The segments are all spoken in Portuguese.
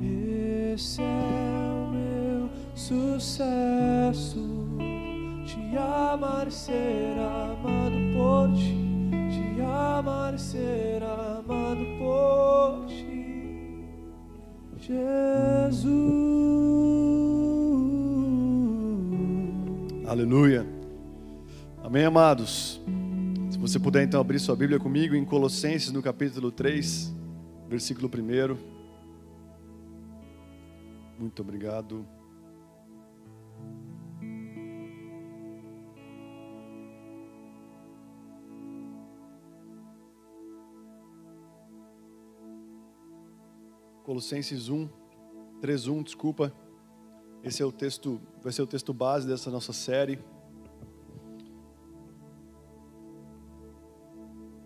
Esse é o meu sucesso. Te amar ser amado por ti. Te amar ser amado por ti. Jesus. Aleluia. Amém, amados. Se você puder então abrir sua Bíblia comigo em Colossenses, no capítulo 3, versículo 1. Muito obrigado. Colossenses 1, 3, 1, desculpa. Esse é o texto, vai ser o texto base dessa nossa série.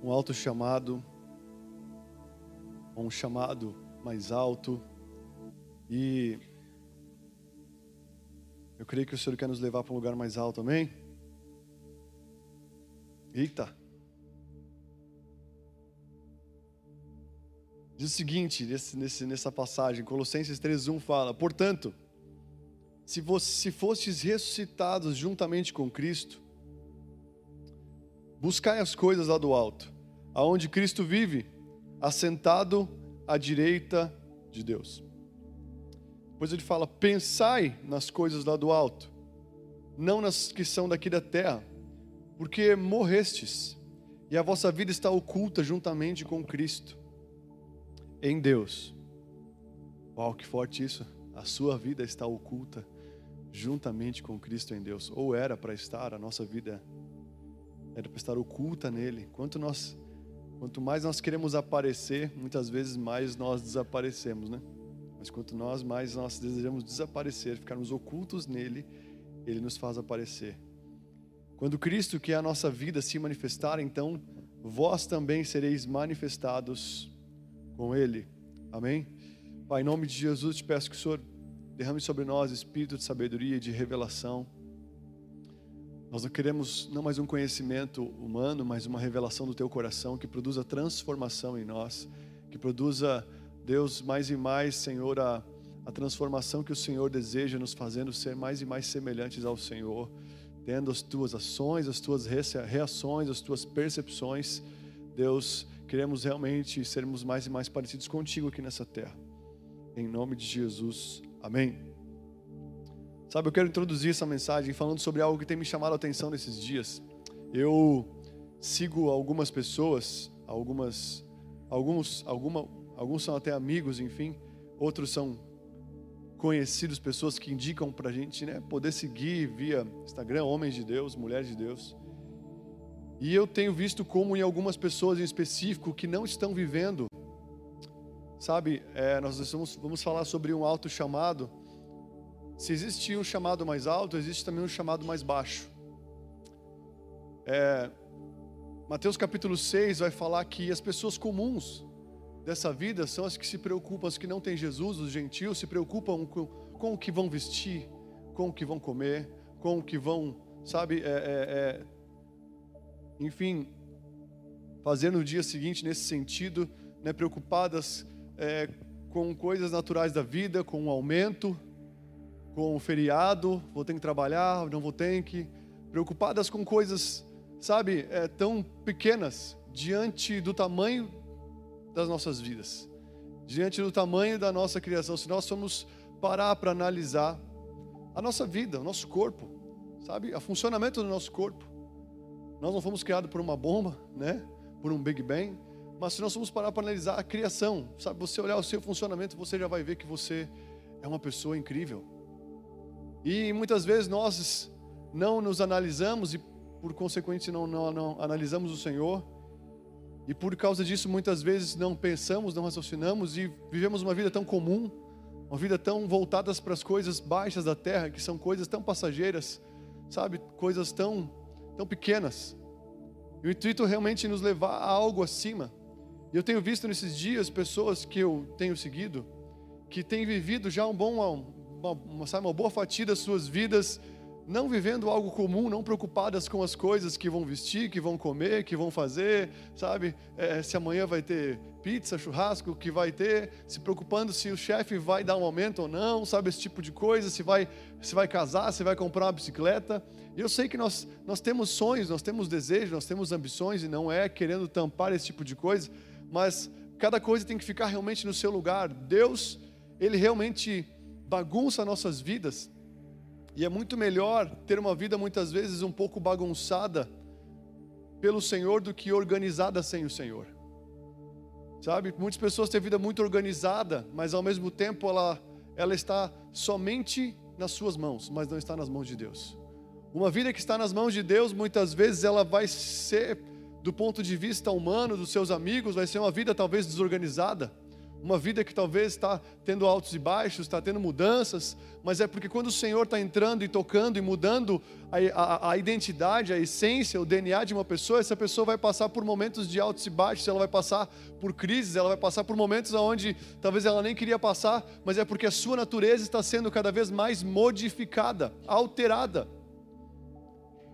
Um alto chamado, um chamado mais alto. E eu creio que o Senhor quer nos levar para um lugar mais alto, amém? Eita! Diz o seguinte, nesse, nesse, nessa passagem, Colossenses 3,1 fala: Portanto, se, você, se fostes ressuscitados juntamente com Cristo, buscai as coisas lá do alto, aonde Cristo vive, assentado à direita de Deus. Depois ele fala: pensai nas coisas lá do alto, não nas que são daqui da terra, porque morrestes, e a vossa vida está oculta juntamente com Cristo, em Deus. Uau, que forte isso! A sua vida está oculta juntamente com Cristo em Deus, ou era para estar, a nossa vida era para estar oculta nele. Quanto nós, quanto mais nós queremos aparecer, muitas vezes mais nós desaparecemos, né? Mas quanto nós mais nós desejamos desaparecer, ficarmos ocultos nele, ele nos faz aparecer. Quando Cristo, que é a nossa vida, se manifestar, então vós também sereis manifestados com ele. Amém? Pai, em nome de Jesus, te peço que o Senhor derrame sobre nós espírito de sabedoria e de revelação. Nós não queremos não mais um conhecimento humano, mas uma revelação do teu coração que produza transformação em nós, que produza, Deus, mais e mais, Senhor, a, a transformação que o Senhor deseja nos fazendo ser mais e mais semelhantes ao Senhor, tendo as tuas ações, as tuas reações, as tuas percepções. Deus, queremos realmente sermos mais e mais parecidos contigo aqui nessa terra. Em nome de Jesus. Amém. Sabe, eu quero introduzir essa mensagem falando sobre algo que tem me chamado a atenção nesses dias. Eu sigo algumas pessoas, algumas, alguns, alguma, alguns são até amigos, enfim, outros são conhecidos, pessoas que indicam para a gente, né, poder seguir via Instagram, homens de Deus, mulheres de Deus. E eu tenho visto como em algumas pessoas em específico que não estão vivendo Sabe, é, nós vamos, vamos falar sobre um alto chamado. Se existe um chamado mais alto, existe também um chamado mais baixo. É, Mateus capítulo 6 vai falar que as pessoas comuns dessa vida são as que se preocupam, as que não têm Jesus, os gentios, se preocupam com, com o que vão vestir, com o que vão comer, com o que vão, sabe, é, é, é enfim, fazer no dia seguinte nesse sentido, né, preocupadas é, com coisas naturais da vida, com um aumento, com um feriado, vou ter que trabalhar, não vou ter que. Preocupadas com coisas, sabe, é, tão pequenas diante do tamanho das nossas vidas, diante do tamanho da nossa criação. Se nós formos parar para analisar a nossa vida, o nosso corpo, sabe, o funcionamento do nosso corpo. Nós não fomos criados por uma bomba, né? Por um Big Bang. Mas se nós formos parar para analisar a criação, sabe, você olhar o seu funcionamento, você já vai ver que você é uma pessoa incrível. E muitas vezes nós não nos analisamos e por consequente não, não, não analisamos o Senhor. E por causa disso muitas vezes não pensamos, não raciocinamos e vivemos uma vida tão comum, uma vida tão voltada para as coisas baixas da terra, que são coisas tão passageiras, sabe, coisas tão tão pequenas. E o intuito realmente nos levar a algo acima. E eu tenho visto nesses dias pessoas que eu tenho seguido que têm vivido já um bom, uma, uma, sabe, uma boa fatia das suas vidas não vivendo algo comum, não preocupadas com as coisas que vão vestir, que vão comer, que vão fazer, sabe? É, se amanhã vai ter pizza, churrasco, que vai ter, se preocupando se o chefe vai dar um aumento ou não, sabe? Esse tipo de coisa, se vai, se vai casar, se vai comprar uma bicicleta. E eu sei que nós, nós temos sonhos, nós temos desejos, nós temos ambições, e não é querendo tampar esse tipo de coisa, mas cada coisa tem que ficar realmente no seu lugar. Deus, Ele realmente bagunça nossas vidas e é muito melhor ter uma vida muitas vezes um pouco bagunçada pelo Senhor do que organizada sem o Senhor. Sabe? Muitas pessoas têm vida muito organizada, mas ao mesmo tempo ela, ela está somente nas suas mãos, mas não está nas mãos de Deus. Uma vida que está nas mãos de Deus, muitas vezes ela vai ser, do ponto de vista humano, dos seus amigos, vai ser uma vida talvez desorganizada uma vida que talvez está tendo altos e baixos, está tendo mudanças, mas é porque quando o Senhor está entrando e tocando e mudando a, a, a, identidade, a essência, o DNA de uma pessoa, essa pessoa vai passar por momentos de altos e baixos, ela vai passar por crises, ela vai passar por momentos onde talvez ela nem queria passar, mas é porque a sua natureza está sendo cada vez mais modificada, alterada,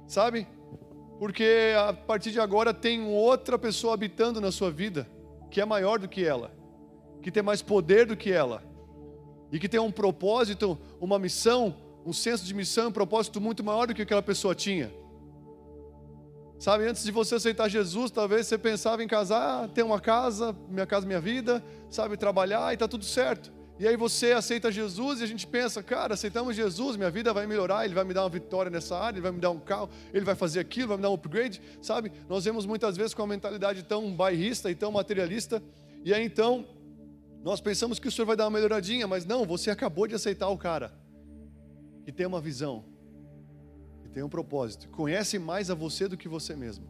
sabe? Porque a partir de agora tem outra pessoa habitando na sua vida, que é maior do que ela que tem mais poder do que ela, e que tem um propósito, uma missão, um senso de missão, um propósito muito maior do que aquela pessoa tinha. Sabe, antes de você aceitar Jesus, talvez você pensava em casar, ter uma casa, minha casa, minha vida, sabe, trabalhar e tá tudo certo. E aí você aceita Jesus e a gente pensa, cara, aceitamos Jesus, minha vida vai melhorar, ele vai me dar uma vitória nessa área, ele vai me dar um carro, ele vai fazer aquilo, vai me dar um upgrade, sabe? Nós vemos muitas vezes com uma mentalidade tão bairrista e tão materialista. E aí então, nós pensamos que o Senhor vai dar uma melhoradinha, mas não, você acabou de aceitar o cara que tem uma visão, que tem um propósito, conhece mais a você do que você mesmo,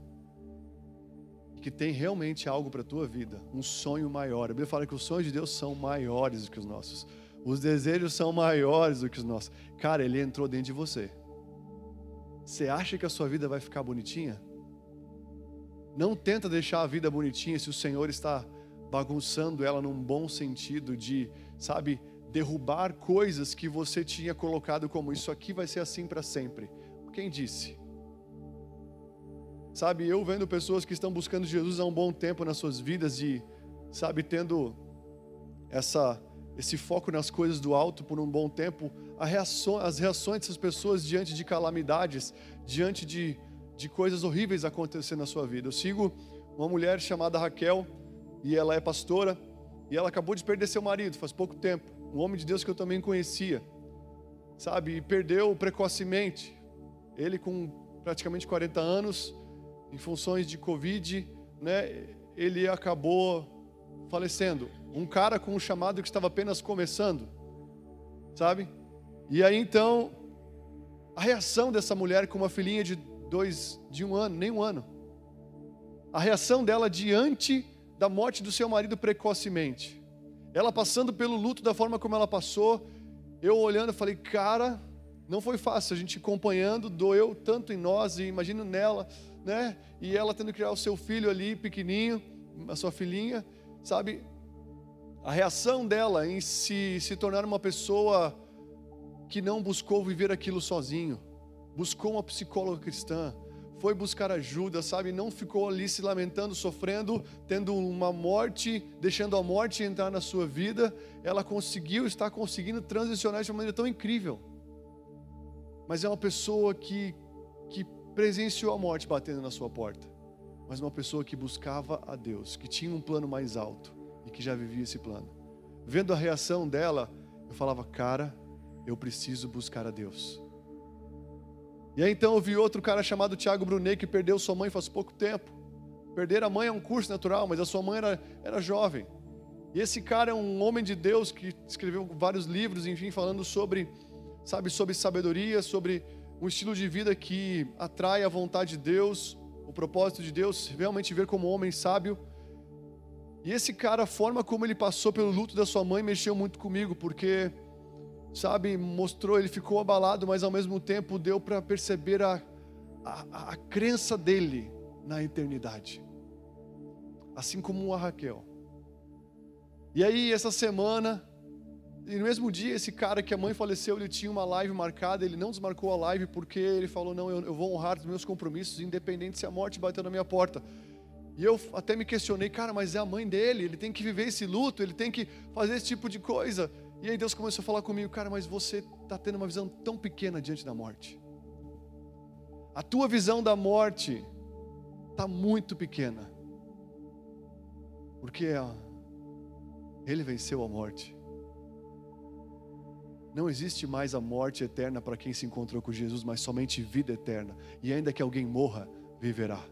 que tem realmente algo para a tua vida, um sonho maior. A Bíblia fala que os sonhos de Deus são maiores do que os nossos, os desejos são maiores do que os nossos. Cara, ele entrou dentro de você. Você acha que a sua vida vai ficar bonitinha? Não tenta deixar a vida bonitinha se o Senhor está bagunçando ela num bom sentido de, sabe, derrubar coisas que você tinha colocado como isso aqui vai ser assim para sempre. Quem disse? Sabe, eu vendo pessoas que estão buscando Jesus há um bom tempo nas suas vidas e, sabe, tendo essa esse foco nas coisas do alto por um bom tempo, reação, as reações dessas pessoas diante de calamidades, diante de, de coisas horríveis acontecendo na sua vida. Eu sigo uma mulher chamada Raquel, e ela é pastora, e ela acabou de perder seu marido faz pouco tempo, um homem de Deus que eu também conhecia, sabe, e perdeu precocemente. Ele com praticamente 40 anos, em funções de Covid, né, ele acabou falecendo. Um cara com um chamado que estava apenas começando, sabe? E aí então, a reação dessa mulher com uma filhinha de dois, de um ano, nem um ano, a reação dela diante da morte do seu marido precocemente. Ela passando pelo luto da forma como ela passou, eu olhando, falei, cara, não foi fácil. A gente acompanhando, doeu tanto em nós, e imagino nela, né? E ela tendo que criar o seu filho ali, pequenininho, a sua filhinha, sabe? A reação dela em se, se tornar uma pessoa que não buscou viver aquilo sozinho, buscou uma psicóloga cristã, foi buscar ajuda, sabe? Não ficou ali se lamentando, sofrendo, tendo uma morte, deixando a morte entrar na sua vida. Ela conseguiu, está conseguindo transicionar de uma maneira tão incrível. Mas é uma pessoa que, que presenciou a morte batendo na sua porta. Mas uma pessoa que buscava a Deus, que tinha um plano mais alto e que já vivia esse plano. Vendo a reação dela, eu falava, cara, eu preciso buscar a Deus. E aí então eu vi outro cara chamado Tiago Brunet que perdeu sua mãe faz pouco tempo. Perder a mãe é um curso natural, mas a sua mãe era, era jovem. E esse cara é um homem de Deus que escreveu vários livros, enfim, falando sobre, sabe, sobre sabedoria, sobre um estilo de vida que atrai a vontade de Deus, o propósito de Deus, realmente ver como um homem sábio. E esse cara, a forma como ele passou pelo luto da sua mãe mexeu muito comigo, porque sabe, mostrou, ele ficou abalado, mas ao mesmo tempo deu para perceber a, a, a crença dele na eternidade, assim como a Raquel. E aí, essa semana, E no mesmo dia, esse cara que a mãe faleceu, ele tinha uma live marcada, ele não desmarcou a live porque ele falou: Não, eu, eu vou honrar os meus compromissos, independente se a morte bateu na minha porta. E eu até me questionei, cara, mas é a mãe dele, ele tem que viver esse luto, ele tem que fazer esse tipo de coisa. E aí Deus começou a falar comigo, cara, mas você está tendo uma visão tão pequena diante da morte. A tua visão da morte está muito pequena. Porque ele venceu a morte. Não existe mais a morte eterna para quem se encontrou com Jesus, mas somente vida eterna. E ainda que alguém morra, viverá.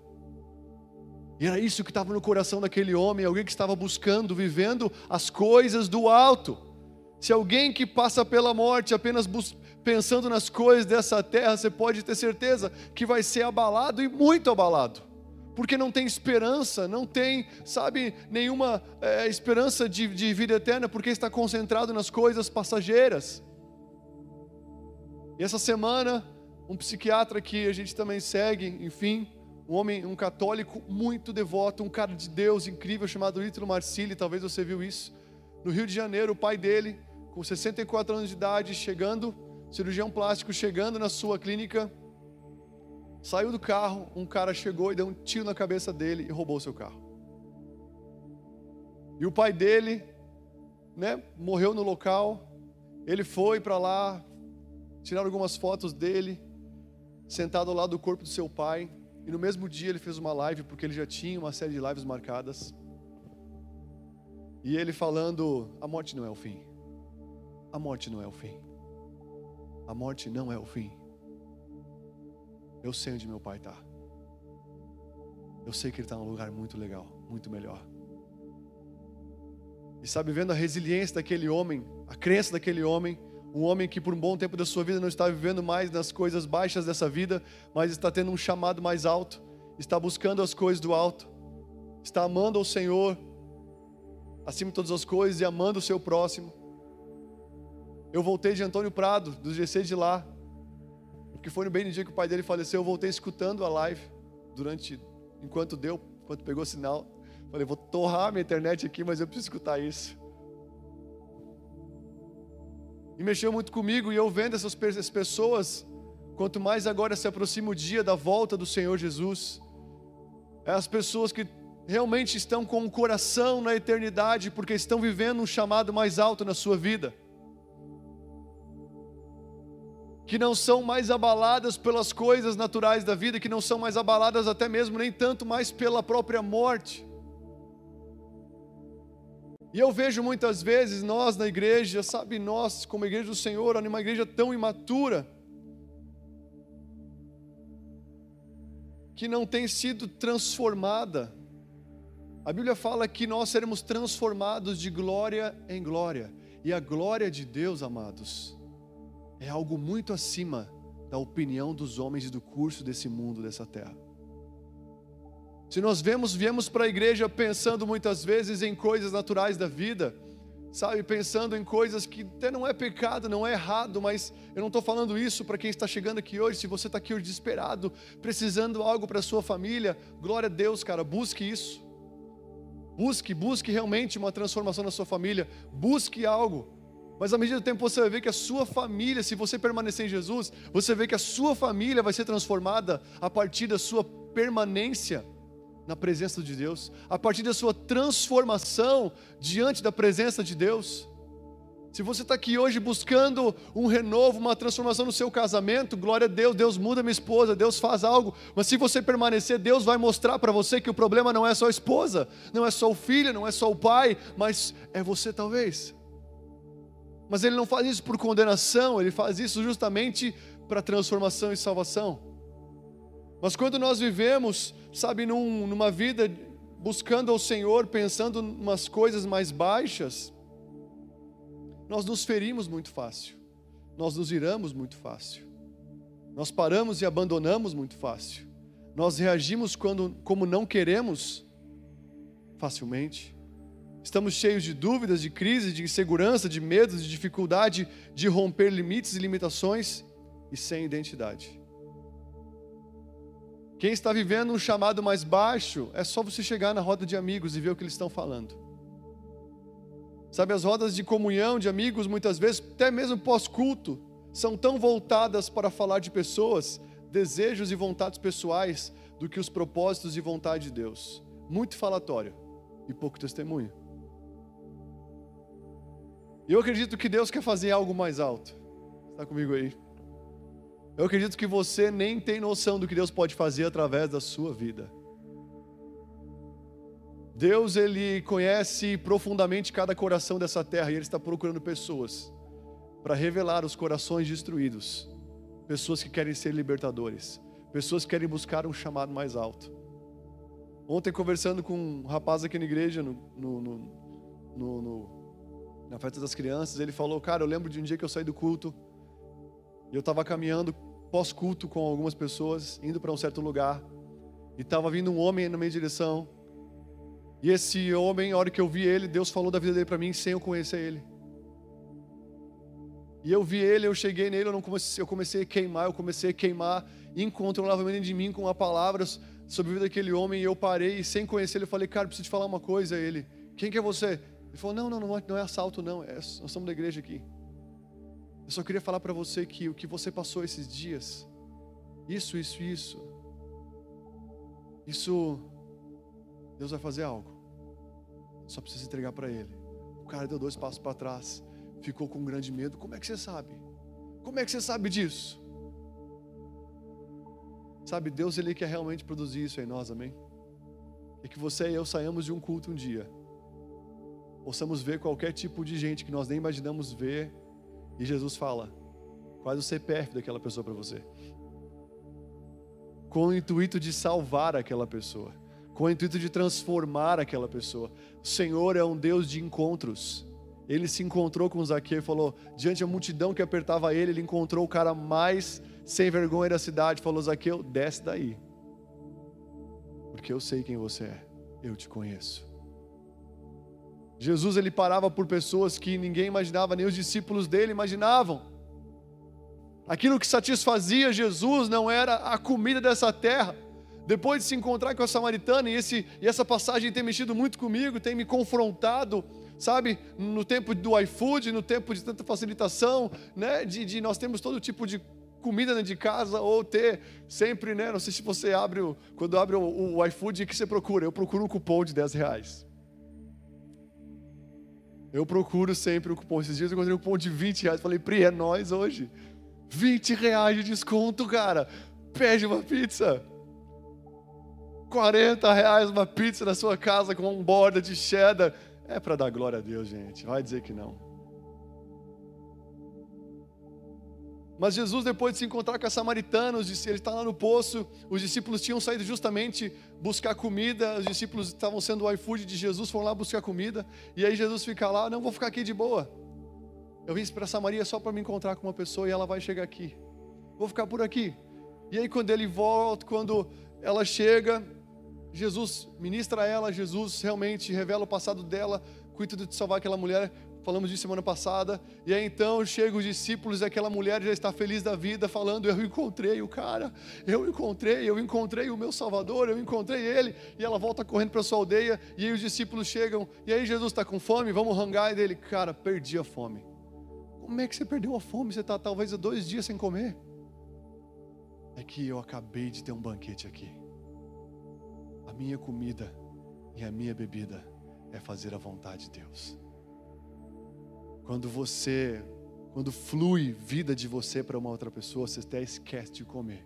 E era isso que estava no coração daquele homem, alguém que estava buscando, vivendo as coisas do alto. Se alguém que passa pela morte apenas pensando nas coisas dessa terra, você pode ter certeza que vai ser abalado e muito abalado, porque não tem esperança, não tem, sabe, nenhuma é, esperança de, de vida eterna, porque está concentrado nas coisas passageiras. E essa semana, um psiquiatra que a gente também segue, enfim, um homem, um católico muito devoto, um cara de Deus incrível chamado Ítalo Marcilli, talvez você viu isso. No Rio de Janeiro, o pai dele, com 64 anos de idade, chegando, cirurgião plástico, chegando na sua clínica, saiu do carro, um cara chegou e deu um tiro na cabeça dele e roubou seu carro. E o pai dele, né, morreu no local. Ele foi para lá, tiraram algumas fotos dele, sentado ao lado do corpo do seu pai. E no mesmo dia ele fez uma live, porque ele já tinha uma série de lives marcadas. E ele falando: a morte não é o fim. A morte não é o fim. A morte não é o fim. Eu sei onde meu pai está. Eu sei que ele está num lugar muito legal, muito melhor. E sabe, vendo a resiliência daquele homem, a crença daquele homem, um homem que por um bom tempo da sua vida não está vivendo mais nas coisas baixas dessa vida, mas está tendo um chamado mais alto, está buscando as coisas do alto, está amando ao Senhor acima de todas as coisas e amando o seu próximo. Eu voltei de Antônio Prado, do GC de lá, porque foi no bem no dia que o pai dele faleceu, eu voltei escutando a live durante enquanto deu, enquanto pegou sinal. Falei, vou torrar minha internet aqui, mas eu preciso escutar isso. E mexeu muito comigo, e eu vendo essas pessoas, quanto mais agora se aproxima o dia da volta do Senhor Jesus, é as pessoas que realmente estão com o coração na eternidade, porque estão vivendo um chamado mais alto na sua vida. Que não são mais abaladas pelas coisas naturais da vida, que não são mais abaladas até mesmo nem tanto mais pela própria morte. E eu vejo muitas vezes nós na igreja, sabe, nós como igreja do Senhor, numa igreja tão imatura, que não tem sido transformada. A Bíblia fala que nós seremos transformados de glória em glória. E a glória de Deus, amados, é algo muito acima da opinião dos homens e do curso desse mundo, dessa terra. Se nós vemos, viemos para a igreja pensando muitas vezes em coisas naturais da vida, sabe, pensando em coisas que até não é pecado, não é errado, mas eu não estou falando isso para quem está chegando aqui hoje. Se você está aqui hoje desesperado, precisando algo para sua família, glória a Deus, cara, busque isso. Busque, busque realmente uma transformação na sua família, busque algo. Mas à medida do tempo você vai ver que a sua família, se você permanecer em Jesus, você vê que a sua família vai ser transformada a partir da sua permanência na presença de Deus, a partir da sua transformação diante da presença de Deus. Se você está aqui hoje buscando um renovo, uma transformação no seu casamento, glória a Deus, Deus muda minha esposa, Deus faz algo. Mas se você permanecer, Deus vai mostrar para você que o problema não é só a esposa, não é só o filho, não é só o pai, mas é você talvez. Mas Ele não faz isso por condenação, Ele faz isso justamente para transformação e salvação. Mas quando nós vivemos, sabe, num, numa vida buscando ao Senhor, pensando umas coisas mais baixas, nós nos ferimos muito fácil, nós nos iramos muito fácil, nós paramos e abandonamos muito fácil, nós reagimos quando, como não queremos facilmente. Estamos cheios de dúvidas, de crise, de insegurança, de medo, de dificuldade de romper limites e limitações e sem identidade. Quem está vivendo um chamado mais baixo, é só você chegar na roda de amigos e ver o que eles estão falando. Sabe, as rodas de comunhão de amigos, muitas vezes, até mesmo pós-culto, são tão voltadas para falar de pessoas, desejos e vontades pessoais, do que os propósitos e vontade de Deus. Muito falatório e pouco testemunho. Eu acredito que Deus quer fazer algo mais alto. Está comigo aí? Eu acredito que você nem tem noção do que Deus pode fazer através da sua vida. Deus, Ele conhece profundamente cada coração dessa terra e Ele está procurando pessoas para revelar os corações destruídos, pessoas que querem ser libertadores, pessoas que querem buscar um chamado mais alto. Ontem, conversando com um rapaz aqui na igreja, no, no, no, no na festa das crianças, ele falou: Cara, eu lembro de um dia que eu saí do culto e eu estava caminhando pós-culto com algumas pessoas, indo para um certo lugar, e estava vindo um homem na minha direção. E esse homem, a hora que eu vi ele, Deus falou da vida dele para mim sem eu conhecer ele. E eu vi ele, eu cheguei nele, eu, comecei, eu comecei a queimar, eu comecei a queimar incontrolavelmente de mim com palavras sobre a vida daquele homem. E eu parei, e sem conhecer ele, eu falei, cara, preciso te falar uma coisa. Ele, quem que é você? Ele falou: Não, não, não, não é assalto, não. É, nós somos da igreja aqui. Eu só queria falar para você que o que você passou esses dias, isso, isso, isso, isso, Deus vai fazer algo. Só precisa entregar para Ele. O cara deu dois passos para trás, ficou com um grande medo. Como é que você sabe? Como é que você sabe disso? Sabe, Deus ele quer realmente produzir isso em nós, amém? E que você e eu saímos de um culto um dia possamos ver qualquer tipo de gente que nós nem imaginamos ver, e Jesus fala: quase o CPF daquela pessoa para você, com o intuito de salvar aquela pessoa, com o intuito de transformar aquela pessoa. O Senhor é um Deus de encontros. Ele se encontrou com Zaqueu e falou: diante da multidão que apertava ele, ele encontrou o cara mais sem vergonha da cidade. Falou: Zaqueu, desce daí, porque eu sei quem você é, eu te conheço. Jesus ele parava por pessoas que ninguém imaginava, nem os discípulos dele imaginavam. Aquilo que satisfazia Jesus não era a comida dessa terra. Depois de se encontrar com a samaritana, e, esse, e essa passagem tem mexido muito comigo, tem me confrontado, sabe, no tempo do iFood, no tempo de tanta facilitação, né, de, de nós temos todo tipo de comida dentro de casa, ou ter sempre, né, não sei se você abre, o, quando abre o, o iFood, o que você procura? Eu procuro um cupom de 10 reais. Eu procuro sempre o cupom. Esses dias eu encontrei um cupom de 20 reais. Falei, Pri, é nós hoje. 20 reais de desconto, cara. Pede uma pizza. 40 reais uma pizza na sua casa com um borda de cheddar. É para dar glória a Deus, gente. Vai dizer que não. Mas Jesus, depois de se encontrar com a samaritana, ele está lá no poço, os discípulos tinham saído justamente buscar comida, os discípulos estavam sendo o iFood de Jesus, foram lá buscar comida, e aí Jesus fica lá, não vou ficar aqui de boa. Eu vim para Samaria só para me encontrar com uma pessoa e ela vai chegar aqui. Vou ficar por aqui. E aí quando ele volta, quando ela chega, Jesus ministra a ela, Jesus realmente revela o passado dela, cuida de salvar aquela mulher falamos disso semana passada. E aí então chegam os discípulos e aquela mulher já está feliz da vida, falando: Eu encontrei o cara, eu encontrei, eu encontrei o meu Salvador, eu encontrei ele. E ela volta correndo para sua aldeia. E aí os discípulos chegam: E aí Jesus está com fome, vamos rangar. E dele: Cara, perdi a fome. Como é que você perdeu a fome? Você está talvez há dois dias sem comer. É que eu acabei de ter um banquete aqui. A minha comida e a minha bebida é fazer a vontade de Deus. Quando você, quando flui vida de você para uma outra pessoa, você até esquece de comer.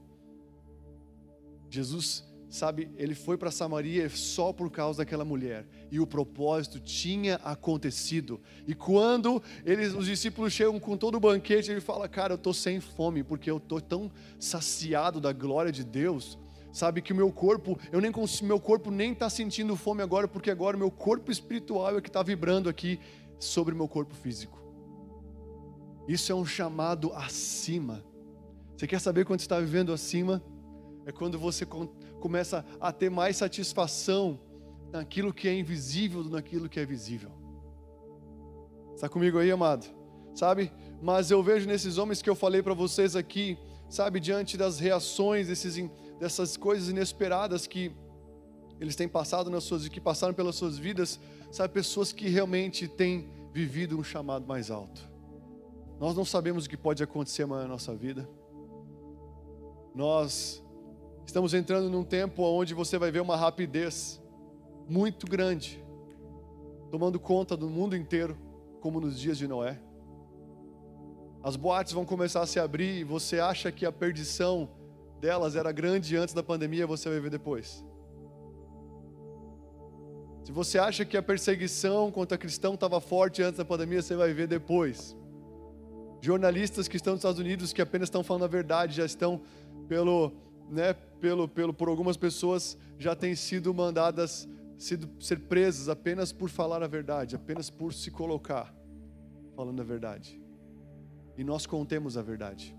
Jesus, sabe, ele foi para Samaria só por causa daquela mulher, e o propósito tinha acontecido. E quando eles, os discípulos chegam com todo o banquete, ele fala: Cara, eu estou sem fome, porque eu estou tão saciado da glória de Deus. Sabe que o meu corpo, eu nem meu corpo nem está sentindo fome agora, porque agora o meu corpo espiritual é que está vibrando aqui sobre o meu corpo físico. Isso é um chamado acima. Você quer saber quando está vivendo acima? É quando você começa a ter mais satisfação naquilo que é invisível do naquilo que é visível. Está comigo aí, amado? Sabe? Mas eu vejo nesses homens que eu falei para vocês aqui, sabe, diante das reações desses, dessas coisas inesperadas que eles têm passado nas suas que passaram pelas suas vidas, sabe, pessoas que realmente têm vivido um chamado mais alto. Nós não sabemos o que pode acontecer amanhã na nossa vida. Nós estamos entrando num tempo onde você vai ver uma rapidez muito grande, tomando conta do mundo inteiro, como nos dias de Noé. As boates vão começar a se abrir e você acha que a perdição delas era grande antes da pandemia, você vai ver depois. Se você acha que a perseguição contra cristão estava forte antes da pandemia, você vai ver depois. Jornalistas que estão nos Estados Unidos que apenas estão falando a verdade, já estão pelo, né, pelo, pelo, por algumas pessoas já têm sido mandadas sido, ser presas apenas por falar a verdade, apenas por se colocar falando a verdade. E nós contemos a verdade.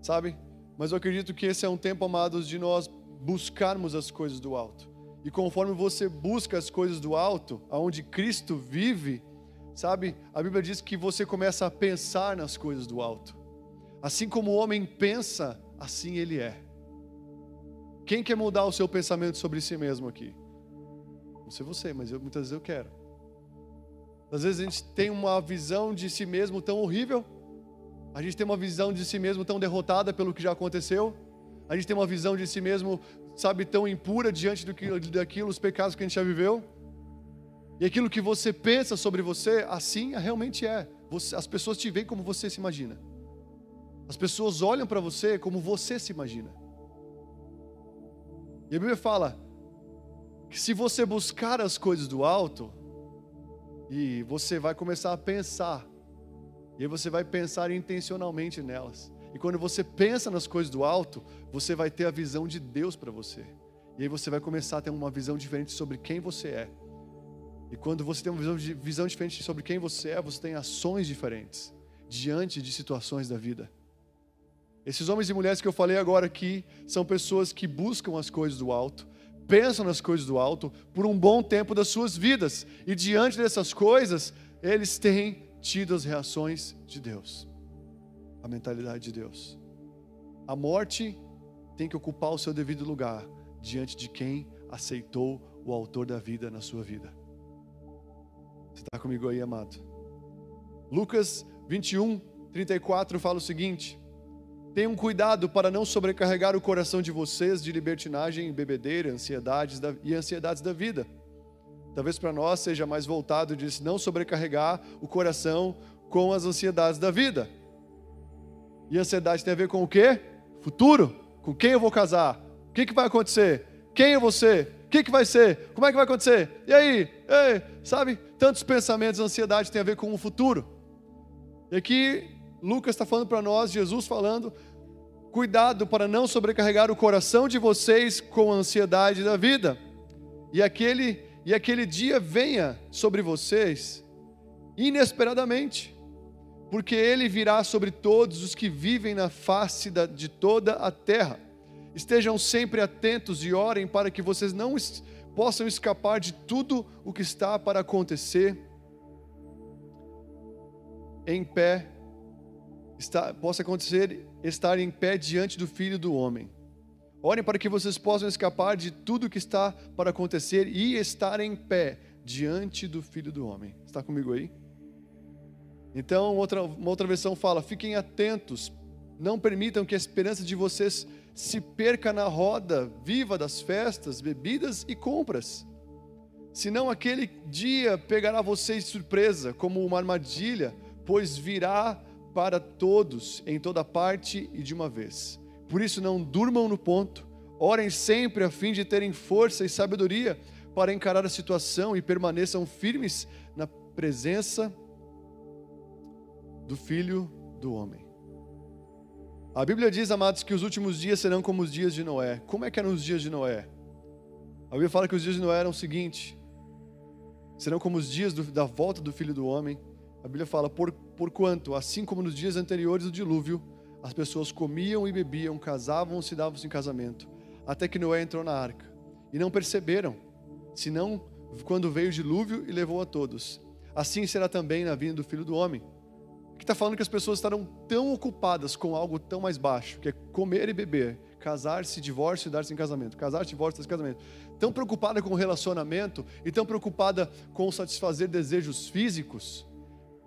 Sabe? Mas eu acredito que esse é um tempo, amados, de nós buscarmos as coisas do alto. E conforme você busca as coisas do alto, aonde Cristo vive, sabe? A Bíblia diz que você começa a pensar nas coisas do alto. Assim como o homem pensa, assim ele é. Quem quer mudar o seu pensamento sobre si mesmo aqui? Não sei você, mas eu, muitas vezes eu quero. Às vezes a gente tem uma visão de si mesmo tão horrível, a gente tem uma visão de si mesmo tão derrotada pelo que já aconteceu, a gente tem uma visão de si mesmo sabe, tão impura diante do que, daquilo, os pecados que a gente já viveu. E aquilo que você pensa sobre você, assim realmente é. Você, as pessoas te veem como você se imagina. As pessoas olham para você como você se imagina. E a Bíblia fala que se você buscar as coisas do alto, e você vai começar a pensar, e aí você vai pensar intencionalmente nelas. E quando você pensa nas coisas do alto, você vai ter a visão de Deus para você. E aí você vai começar a ter uma visão diferente sobre quem você é. E quando você tem uma visão, visão diferente sobre quem você é, você tem ações diferentes diante de situações da vida. Esses homens e mulheres que eu falei agora aqui são pessoas que buscam as coisas do alto, pensam nas coisas do alto por um bom tempo das suas vidas. E diante dessas coisas, eles têm tido as reações de Deus a mentalidade de Deus. A morte tem que ocupar o seu devido lugar diante de quem aceitou o autor da vida na sua vida. Você está comigo aí, amado? Lucas 21, 34 fala o seguinte: Tenham cuidado para não sobrecarregar o coração de vocês de libertinagem, bebedeira, ansiedades da, e ansiedades da vida. Talvez para nós seja mais voltado de não sobrecarregar o coração com as ansiedades da vida. E ansiedade tem a ver com o quê? Futuro. Com quem eu vou casar? O que, que vai acontecer? Quem eu vou ser? O que, que vai ser? Como é que vai acontecer? E aí? Ei, sabe? Tantos pensamentos, ansiedade tem a ver com o futuro. E aqui Lucas está falando para nós, Jesus falando, cuidado para não sobrecarregar o coração de vocês com a ansiedade da vida. E aquele, e aquele dia venha sobre vocês inesperadamente porque ele virá sobre todos os que vivem na face de toda a terra. Estejam sempre atentos e orem para que vocês não possam escapar de tudo o que está para acontecer em pé, está, possa acontecer estar em pé diante do Filho do Homem. Orem para que vocês possam escapar de tudo o que está para acontecer e estar em pé diante do Filho do Homem. Está comigo aí? Então, outra, uma outra versão fala: fiquem atentos, não permitam que a esperança de vocês se perca na roda viva das festas, bebidas e compras. Senão aquele dia pegará vocês de surpresa, como uma armadilha, pois virá para todos, em toda parte e de uma vez. Por isso, não durmam no ponto, orem sempre a fim de terem força e sabedoria para encarar a situação e permaneçam firmes na presença do Filho do Homem. A Bíblia diz, amados, que os últimos dias serão como os dias de Noé. Como é que eram os dias de Noé? A Bíblia fala que os dias de Noé eram o seguinte: serão como os dias do, da volta do Filho do Homem. A Bíblia fala, por, por quanto, assim como nos dias anteriores do dilúvio, as pessoas comiam e bebiam, casavam se davam-se em casamento, até que Noé entrou na arca. E não perceberam, senão quando veio o dilúvio e levou a todos. Assim será também na vinda do Filho do Homem que está falando que as pessoas estarão tão ocupadas com algo tão mais baixo, que é comer e beber, Casar-se, divórcio e dar-se em casamento. Casar-se, divórcio e dar-se em casamento. Tão preocupada com o relacionamento e tão preocupada com satisfazer desejos físicos,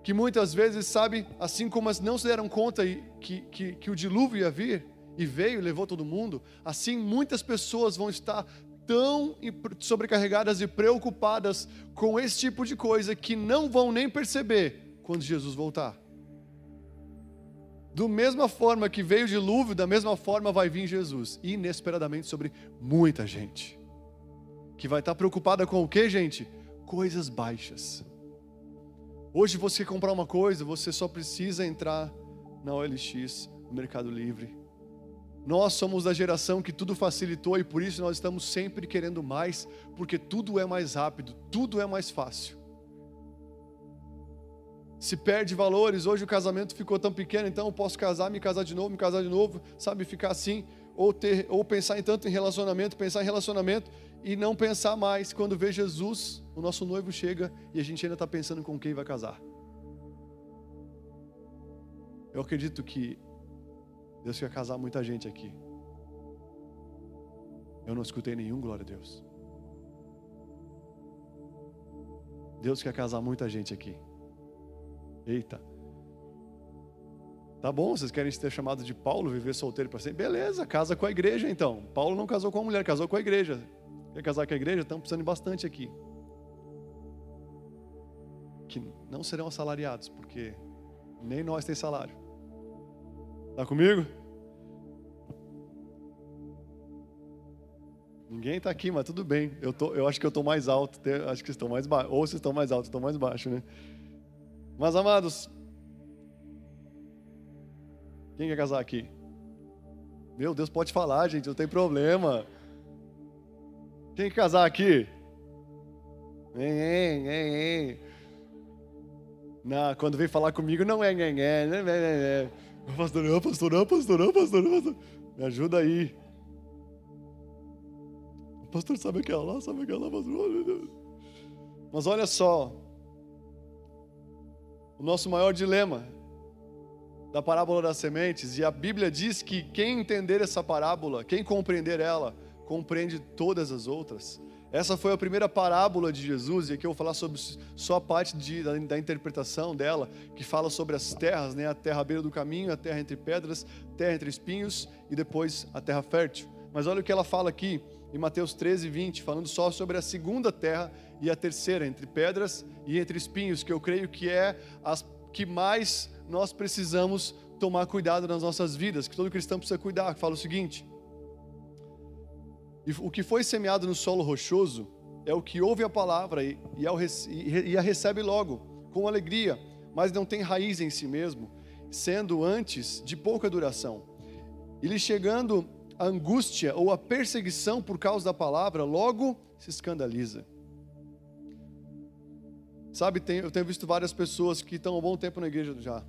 que muitas vezes, sabe, assim como as não se deram conta que, que, que o dilúvio ia vir, e veio e levou todo mundo, assim muitas pessoas vão estar tão sobrecarregadas e preocupadas com esse tipo de coisa que não vão nem perceber quando Jesus voltar. Do mesma forma que veio o dilúvio, da mesma forma vai vir Jesus, inesperadamente sobre muita gente. Que vai estar preocupada com o que, gente? Coisas baixas. Hoje você quer comprar uma coisa, você só precisa entrar na OLX, no Mercado Livre. Nós somos da geração que tudo facilitou e por isso nós estamos sempre querendo mais, porque tudo é mais rápido, tudo é mais fácil se perde valores. Hoje o casamento ficou tão pequeno, então eu posso casar, me casar de novo, me casar de novo, sabe, ficar assim, ou ter, ou pensar em tanto em relacionamento, pensar em relacionamento e não pensar mais quando vê Jesus, o nosso noivo chega e a gente ainda está pensando com quem vai casar. Eu acredito que Deus quer casar muita gente aqui. Eu não escutei nenhum, glória a Deus. Deus quer casar muita gente aqui. Eita. Tá bom, vocês querem ser chamados de Paulo, viver solteiro para sempre? Beleza, casa com a igreja então. Paulo não casou com a mulher, casou com a igreja. Quer casar com a igreja? Estamos precisando bastante aqui. Que não serão assalariados, porque nem nós tem salário. Está comigo? Ninguém está aqui, mas tudo bem. Eu, tô, eu acho que eu estou mais alto, acho que estão mais baixo. Ou vocês estão mais altos, estão mais baixo, né? Mas amados, quem quer casar aqui? Meu Deus, pode falar, gente, não tem problema. Quem quer casar aqui? Hein, hein, hein, Não, quando vem falar comigo, não é, é, é, é, é. Pastor, não, pastor, não, pastor, não, pastor, pastor. Me ajuda aí. O pastor sabe aquela lá, sabe aquela lá, pastor. Mas olha só, o nosso maior dilema da parábola das sementes, e a Bíblia diz que quem entender essa parábola, quem compreender ela, compreende todas as outras. Essa foi a primeira parábola de Jesus, e aqui eu vou falar sobre só a parte de, da, da, interpretação dela, que fala sobre as terras, né? a terra à beira do caminho, a terra entre pedras, terra entre espinhos e depois a terra fértil. Mas olha o que ela fala aqui em Mateus 13, 20, falando só sobre a segunda terra e a terceira, entre pedras e entre espinhos, que eu creio que é as que mais nós precisamos tomar cuidado nas nossas vidas, que todo cristão precisa cuidar, que fala o seguinte: o que foi semeado no solo rochoso é o que ouve a palavra e, e, a recebe logo, com alegria, mas não tem raiz em si mesmo, sendo antes de pouca duração. E lhe chegando a angústia ou a perseguição por causa da palavra, logo se escandaliza. Sabe, tem, eu tenho visto várias pessoas que estão há um bom tempo na igreja já,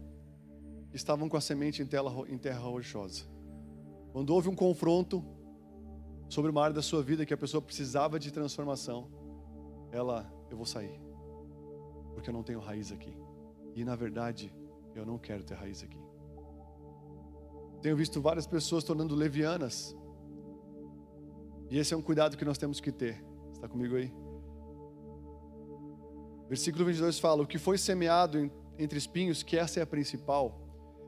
estavam com a semente em terra, em terra rochosa. Quando houve um confronto sobre uma área da sua vida que a pessoa precisava de transformação, ela, eu vou sair, porque eu não tenho raiz aqui. E na verdade, eu não quero ter raiz aqui. Tenho visto várias pessoas tornando levianas. E esse é um cuidado que nós temos que ter. Está comigo aí? Versículo 22 fala: O que foi semeado entre espinhos, que essa é a principal,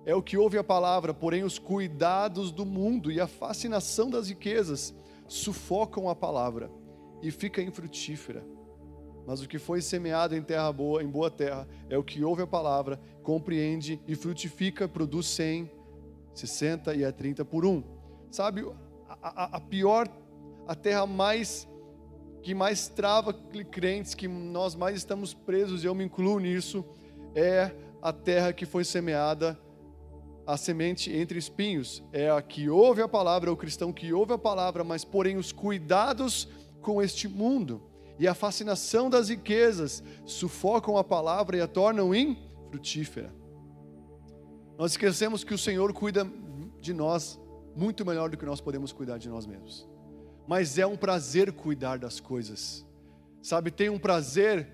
é o que ouve a palavra, porém os cuidados do mundo e a fascinação das riquezas sufocam a palavra e fica infrutífera. Mas o que foi semeado em terra boa, em boa terra, é o que ouve a palavra, compreende e frutifica, produz 100, 60 e a 30 por um. Sabe, a, a, a pior, a terra mais que mais trava crentes, que nós mais estamos presos, e eu me incluo nisso, é a terra que foi semeada, a semente entre espinhos. É a que ouve a palavra, é o cristão que ouve a palavra, mas porém os cuidados com este mundo e a fascinação das riquezas sufocam a palavra e a tornam infrutífera. Nós esquecemos que o Senhor cuida de nós muito melhor do que nós podemos cuidar de nós mesmos mas é um prazer cuidar das coisas. Sabe, tem um prazer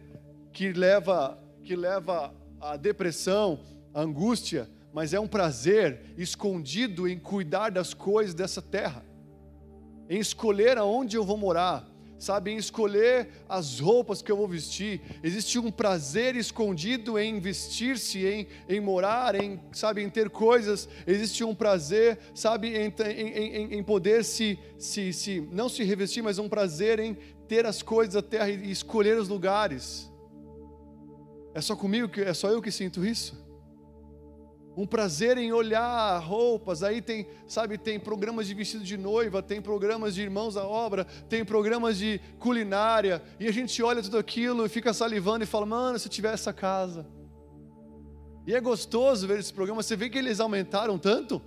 que leva que leva à depressão, à angústia, mas é um prazer escondido em cuidar das coisas dessa terra. em escolher aonde eu vou morar, sabe, em escolher as roupas que eu vou vestir. Existe um prazer escondido em vestir-se, em, em morar, em, sabe, em ter coisas. Existe um prazer, sabe, em, em, em poder se, se, se, não se revestir, mas um prazer em ter as coisas da terra e escolher os lugares. É só comigo que é só eu que sinto isso? Um prazer em olhar roupas. Aí tem, sabe, tem programas de vestido de noiva, tem programas de irmãos à obra, tem programas de culinária, e a gente olha tudo aquilo e fica salivando e fala: "Mano, se eu tivesse essa casa". E é gostoso ver esse programa, você vê que eles aumentaram tanto?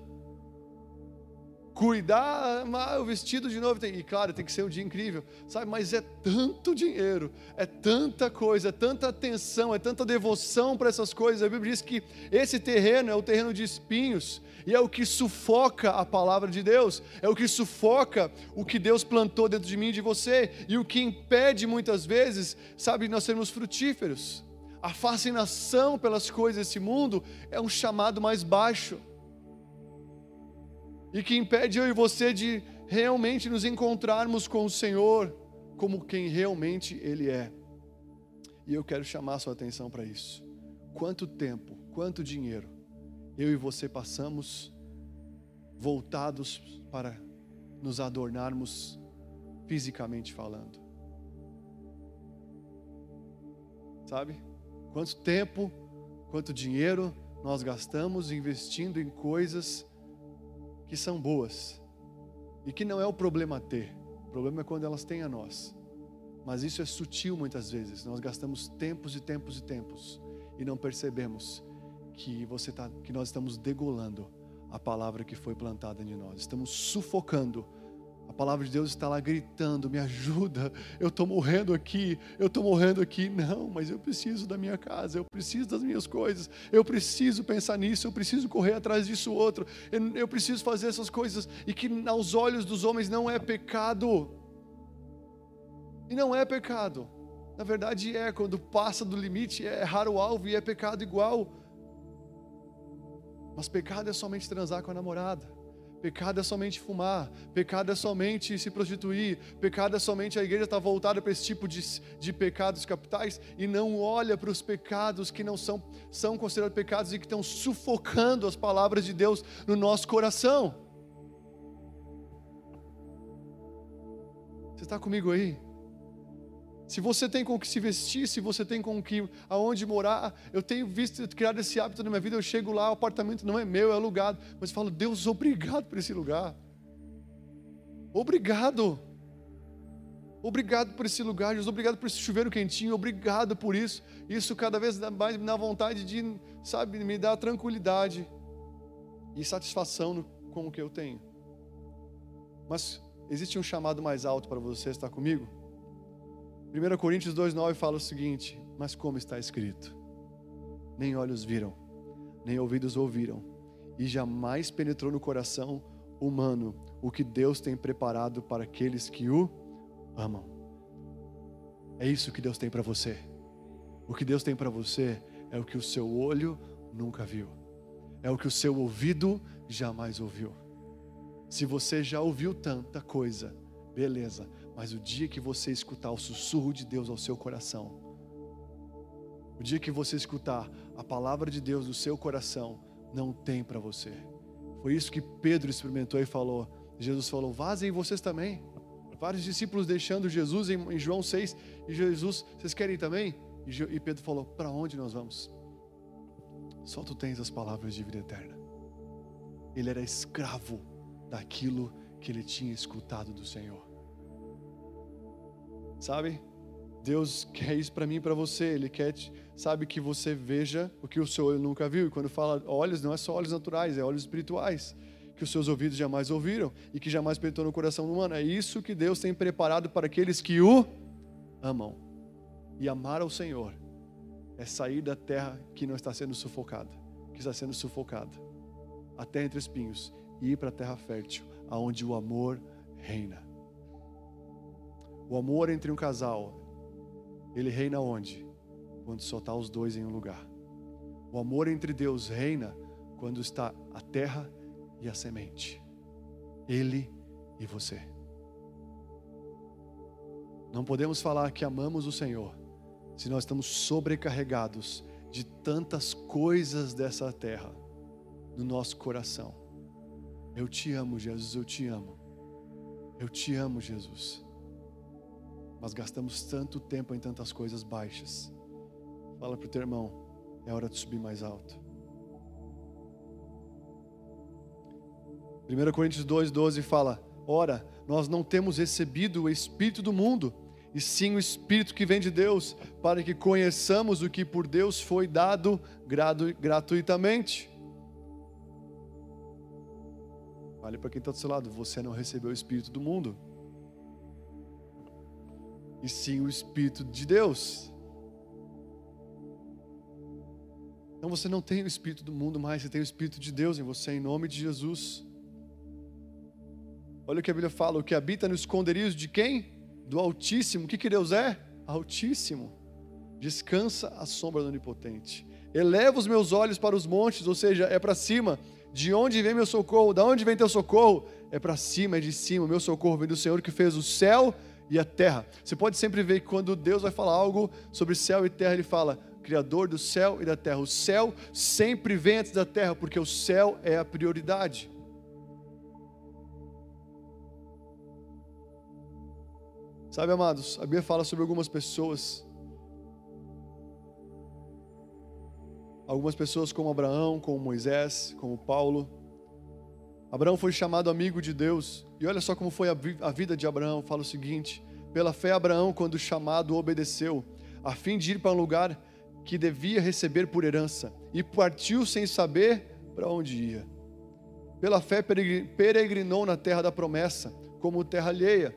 Cuidar, ah, o vestido de novo. E claro, tem que ser um dia incrível, sabe? Mas é tanto dinheiro, é tanta coisa, é tanta atenção, é tanta devoção para essas coisas. A Bíblia diz que esse terreno é o terreno de espinhos, e é o que sufoca a palavra de Deus, é o que sufoca o que Deus plantou dentro de mim e de você, e o que impede muitas vezes, sabe, nós sermos frutíferos. A fascinação pelas coisas desse mundo é um chamado mais baixo e que impede eu e você de realmente nos encontrarmos com o Senhor como quem realmente Ele é. E eu quero chamar a sua atenção para isso. Quanto tempo, quanto dinheiro eu e você passamos voltados para nos adornarmos fisicamente falando? Sabe? Quanto tempo, quanto dinheiro nós gastamos investindo em coisas que são boas e que não é o problema ter, o problema é quando elas têm a nós. Mas isso é sutil muitas vezes. Nós gastamos tempos e tempos e tempos e não percebemos que você tá, que nós estamos degolando a palavra que foi plantada em nós. Estamos sufocando a palavra de Deus está lá gritando: me ajuda, eu estou morrendo aqui, eu estou morrendo aqui. Não, mas eu preciso da minha casa, eu preciso das minhas coisas, eu preciso pensar nisso, eu preciso correr atrás disso outro, eu, eu preciso fazer essas coisas, e que aos olhos dos homens não é pecado. E não é pecado. Na verdade é, quando passa do limite, é errar o alvo e é pecado igual. Mas pecado é somente transar com a namorada. Pecado é somente fumar, pecado é somente se prostituir, pecado é somente a igreja estar tá voltada para esse tipo de, de pecados capitais e não olha para os pecados que não são, são considerados pecados e que estão sufocando as palavras de Deus no nosso coração. Você está comigo aí? Se você tem com que se vestir, se você tem com que aonde morar, eu tenho visto criado esse hábito na minha vida. Eu chego lá, o apartamento não é meu, é alugado, mas falo, Deus, obrigado por esse lugar. Obrigado. Obrigado por esse lugar, Deus, obrigado por esse chuveiro quentinho, obrigado por isso. Isso cada vez mais me dá vontade de, sabe, me dá tranquilidade e satisfação com o que eu tenho. Mas existe um chamado mais alto para você estar comigo? 1 Coríntios 2,9 fala o seguinte: Mas como está escrito? Nem olhos viram, nem ouvidos ouviram, e jamais penetrou no coração humano o que Deus tem preparado para aqueles que o amam. É isso que Deus tem para você. O que Deus tem para você é o que o seu olho nunca viu, é o que o seu ouvido jamais ouviu. Se você já ouviu tanta coisa, beleza, mas o dia que você escutar o sussurro de Deus ao seu coração, o dia que você escutar a palavra de Deus no seu coração, não tem para você. Foi isso que Pedro experimentou e falou. Jesus falou: Vazem vocês também. Vários discípulos deixando Jesus em, João 6, e Jesus, vocês querem também? E Pedro falou: Para onde nós vamos? Só tu tens as palavras de vida eterna. Ele era escravo daquilo que ele tinha escutado do Senhor. Sabe? Deus quer isso para mim e para você. Ele quer, sabe, que você veja o que o seu olho nunca viu. E quando fala olhos, não é só olhos naturais, é olhos espirituais. Que os seus ouvidos jamais ouviram e que jamais penetrou no coração humano. É isso que Deus tem preparado para aqueles que o amam. E amar ao Senhor é sair da terra que não está sendo sufocada, que está sendo sufocada, a terra entre espinhos, e ir para a terra fértil, aonde o amor reina. O amor entre um casal, ele reina onde? Quando só está os dois em um lugar. O amor entre Deus reina quando está a terra e a semente. Ele e você. Não podemos falar que amamos o Senhor se nós estamos sobrecarregados de tantas coisas dessa terra no nosso coração. Eu te amo, Jesus, eu te amo. Eu te amo, Jesus. Mas gastamos tanto tempo em tantas coisas baixas. Fala para o teu irmão, é hora de subir mais alto. 1 Coríntios 2,12 fala: Ora, nós não temos recebido o Espírito do mundo, e sim o Espírito que vem de Deus, para que conheçamos o que por Deus foi dado gratuitamente. Fale para quem está do seu lado: você não recebeu o Espírito do mundo, e sim o Espírito de Deus. Então você não tem o Espírito do mundo mais, você tem o Espírito de Deus em você, em nome de Jesus. Olha o que a Bíblia fala: o que habita no esconderijo de quem? Do Altíssimo. O que, que Deus é? Altíssimo. Descansa à sombra do Onipotente. Eleva os meus olhos para os montes, ou seja, é para cima. De onde vem meu socorro? Da onde vem teu socorro? É para cima, é de cima. Meu socorro vem do Senhor que fez o céu e a terra. Você pode sempre ver que quando Deus vai falar algo sobre céu e terra, ele fala: Criador do céu e da terra. O céu sempre vem antes da terra, porque o céu é a prioridade. Sabe, amados, a Bíblia fala sobre algumas pessoas. Algumas pessoas como Abraão, como Moisés, como Paulo. Abraão foi chamado amigo de Deus. E olha só como foi a vida de Abraão. Fala o seguinte: pela fé, Abraão, quando chamado, obedeceu, a fim de ir para um lugar que devia receber por herança, e partiu sem saber para onde ia. Pela fé, peregrinou na terra da promessa, como terra alheia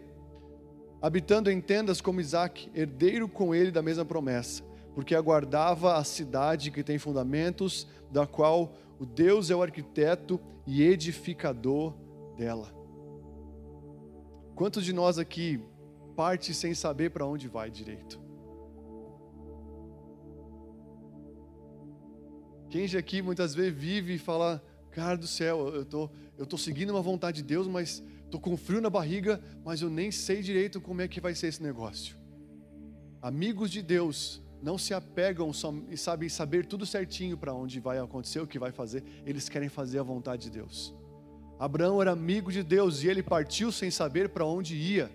habitando em tendas como Isaac, herdeiro com ele da mesma promessa, porque aguardava a cidade que tem fundamentos, da qual o Deus é o arquiteto e edificador dela. Quantos de nós aqui parte sem saber para onde vai direito? Quem já aqui muitas vezes vive e fala, cara do céu, eu tô, eu tô seguindo uma vontade de Deus, mas Estou com frio na barriga, mas eu nem sei direito como é que vai ser esse negócio. Amigos de Deus não se apegam e sabem saber tudo certinho para onde vai acontecer, o que vai fazer. Eles querem fazer a vontade de Deus. Abraão era amigo de Deus e ele partiu sem saber para onde ia.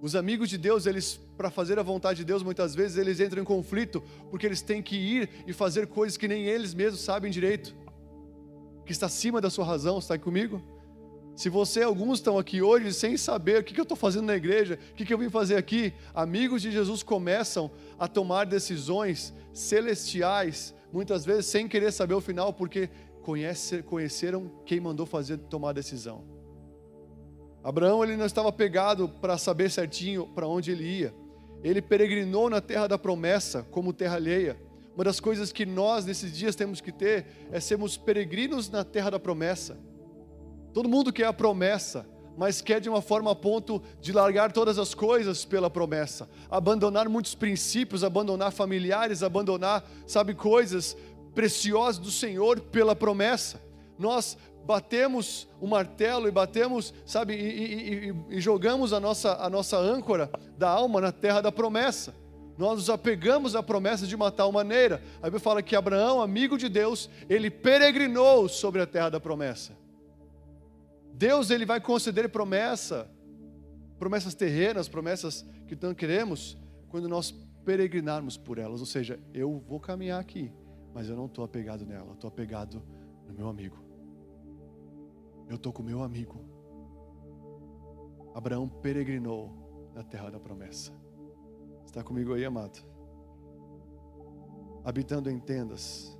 Os amigos de Deus, eles para fazer a vontade de Deus, muitas vezes eles entram em conflito, porque eles têm que ir e fazer coisas que nem eles mesmos sabem direito. Que está acima da sua razão, está comigo? Se você, alguns estão aqui hoje sem saber o que, eu estou fazendo na igreja, o que, eu vim fazer aqui, amigos de Jesus começam a tomar decisões celestiais, muitas vezes sem querer saber o final, porque conhece, conheceram quem mandou fazer tomar a decisão. Abraão ele não estava pegado para saber certinho para onde ele ia. Ele peregrinou na terra da promessa como terra alheia. Uma das coisas que nós nesses dias temos que ter é sermos peregrinos na terra da promessa. Todo mundo quer a promessa, mas quer de uma forma a ponto de largar todas as coisas pela promessa, abandonar muitos princípios, abandonar familiares, abandonar, sabe, coisas preciosas do Senhor pela promessa. Nós batemos o martelo e batemos, sabe, e, e, e, jogamos a nossa, a nossa âncora da alma na terra da promessa. Nós nos apegamos à promessa de uma tal maneira. A Bíblia fala que Abraão, amigo de Deus, ele peregrinou sobre a terra da promessa. Deus ele vai conceder promessa, promessas terrenas, promessas que não queremos, quando nós peregrinarmos por elas. Ou seja, eu vou caminhar aqui, mas eu não estou apegado nela, estou apegado no meu amigo. Eu estou com meu amigo. Abraão peregrinou na terra da promessa. Está comigo aí, amado? Habitando em tendas,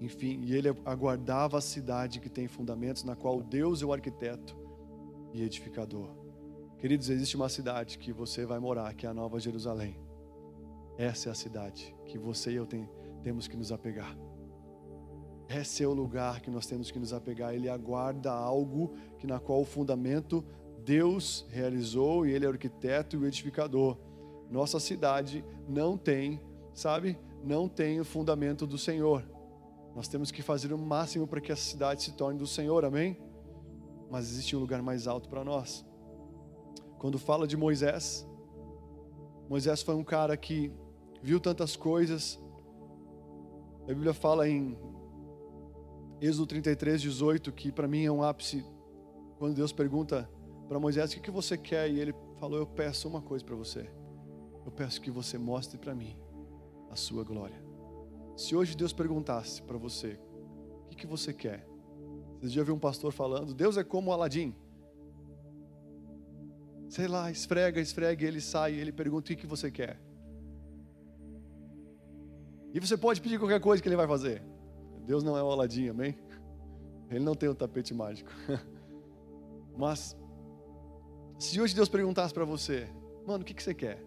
enfim, e ele aguardava a cidade que tem fundamentos, na qual Deus é o arquiteto e edificador. Queridos, existe uma cidade que você vai morar, que é a Nova Jerusalém. Essa é a cidade que você e eu tem, temos que nos apegar. Esse é o lugar que nós temos que nos apegar. Ele aguarda algo que na qual o fundamento Deus realizou e ele é o arquiteto e o edificador. Nossa cidade não tem, sabe, não tem o fundamento do Senhor. Nós temos que fazer o máximo para que a cidade se torne do Senhor, amém? Mas existe um lugar mais alto para nós. Quando fala de Moisés, Moisés foi um cara que viu tantas coisas. A Bíblia fala em Êxodo 33, 18, que para mim é um ápice, quando Deus pergunta para Moisés: O que, que você quer? E ele falou: Eu peço uma coisa para você. Eu peço que você mostre para mim a sua glória. Se hoje Deus perguntasse para você: O que, que você quer? Vocês já viram um pastor falando: Deus é como Aladim. Sei lá, esfrega, esfrega, ele sai, ele pergunta: O que, que você quer? E você pode pedir qualquer coisa que ele vai fazer. Deus não é o Aladim, amém? Ele não tem o tapete mágico. Mas, se hoje Deus perguntasse para você, mano, o que, que você quer?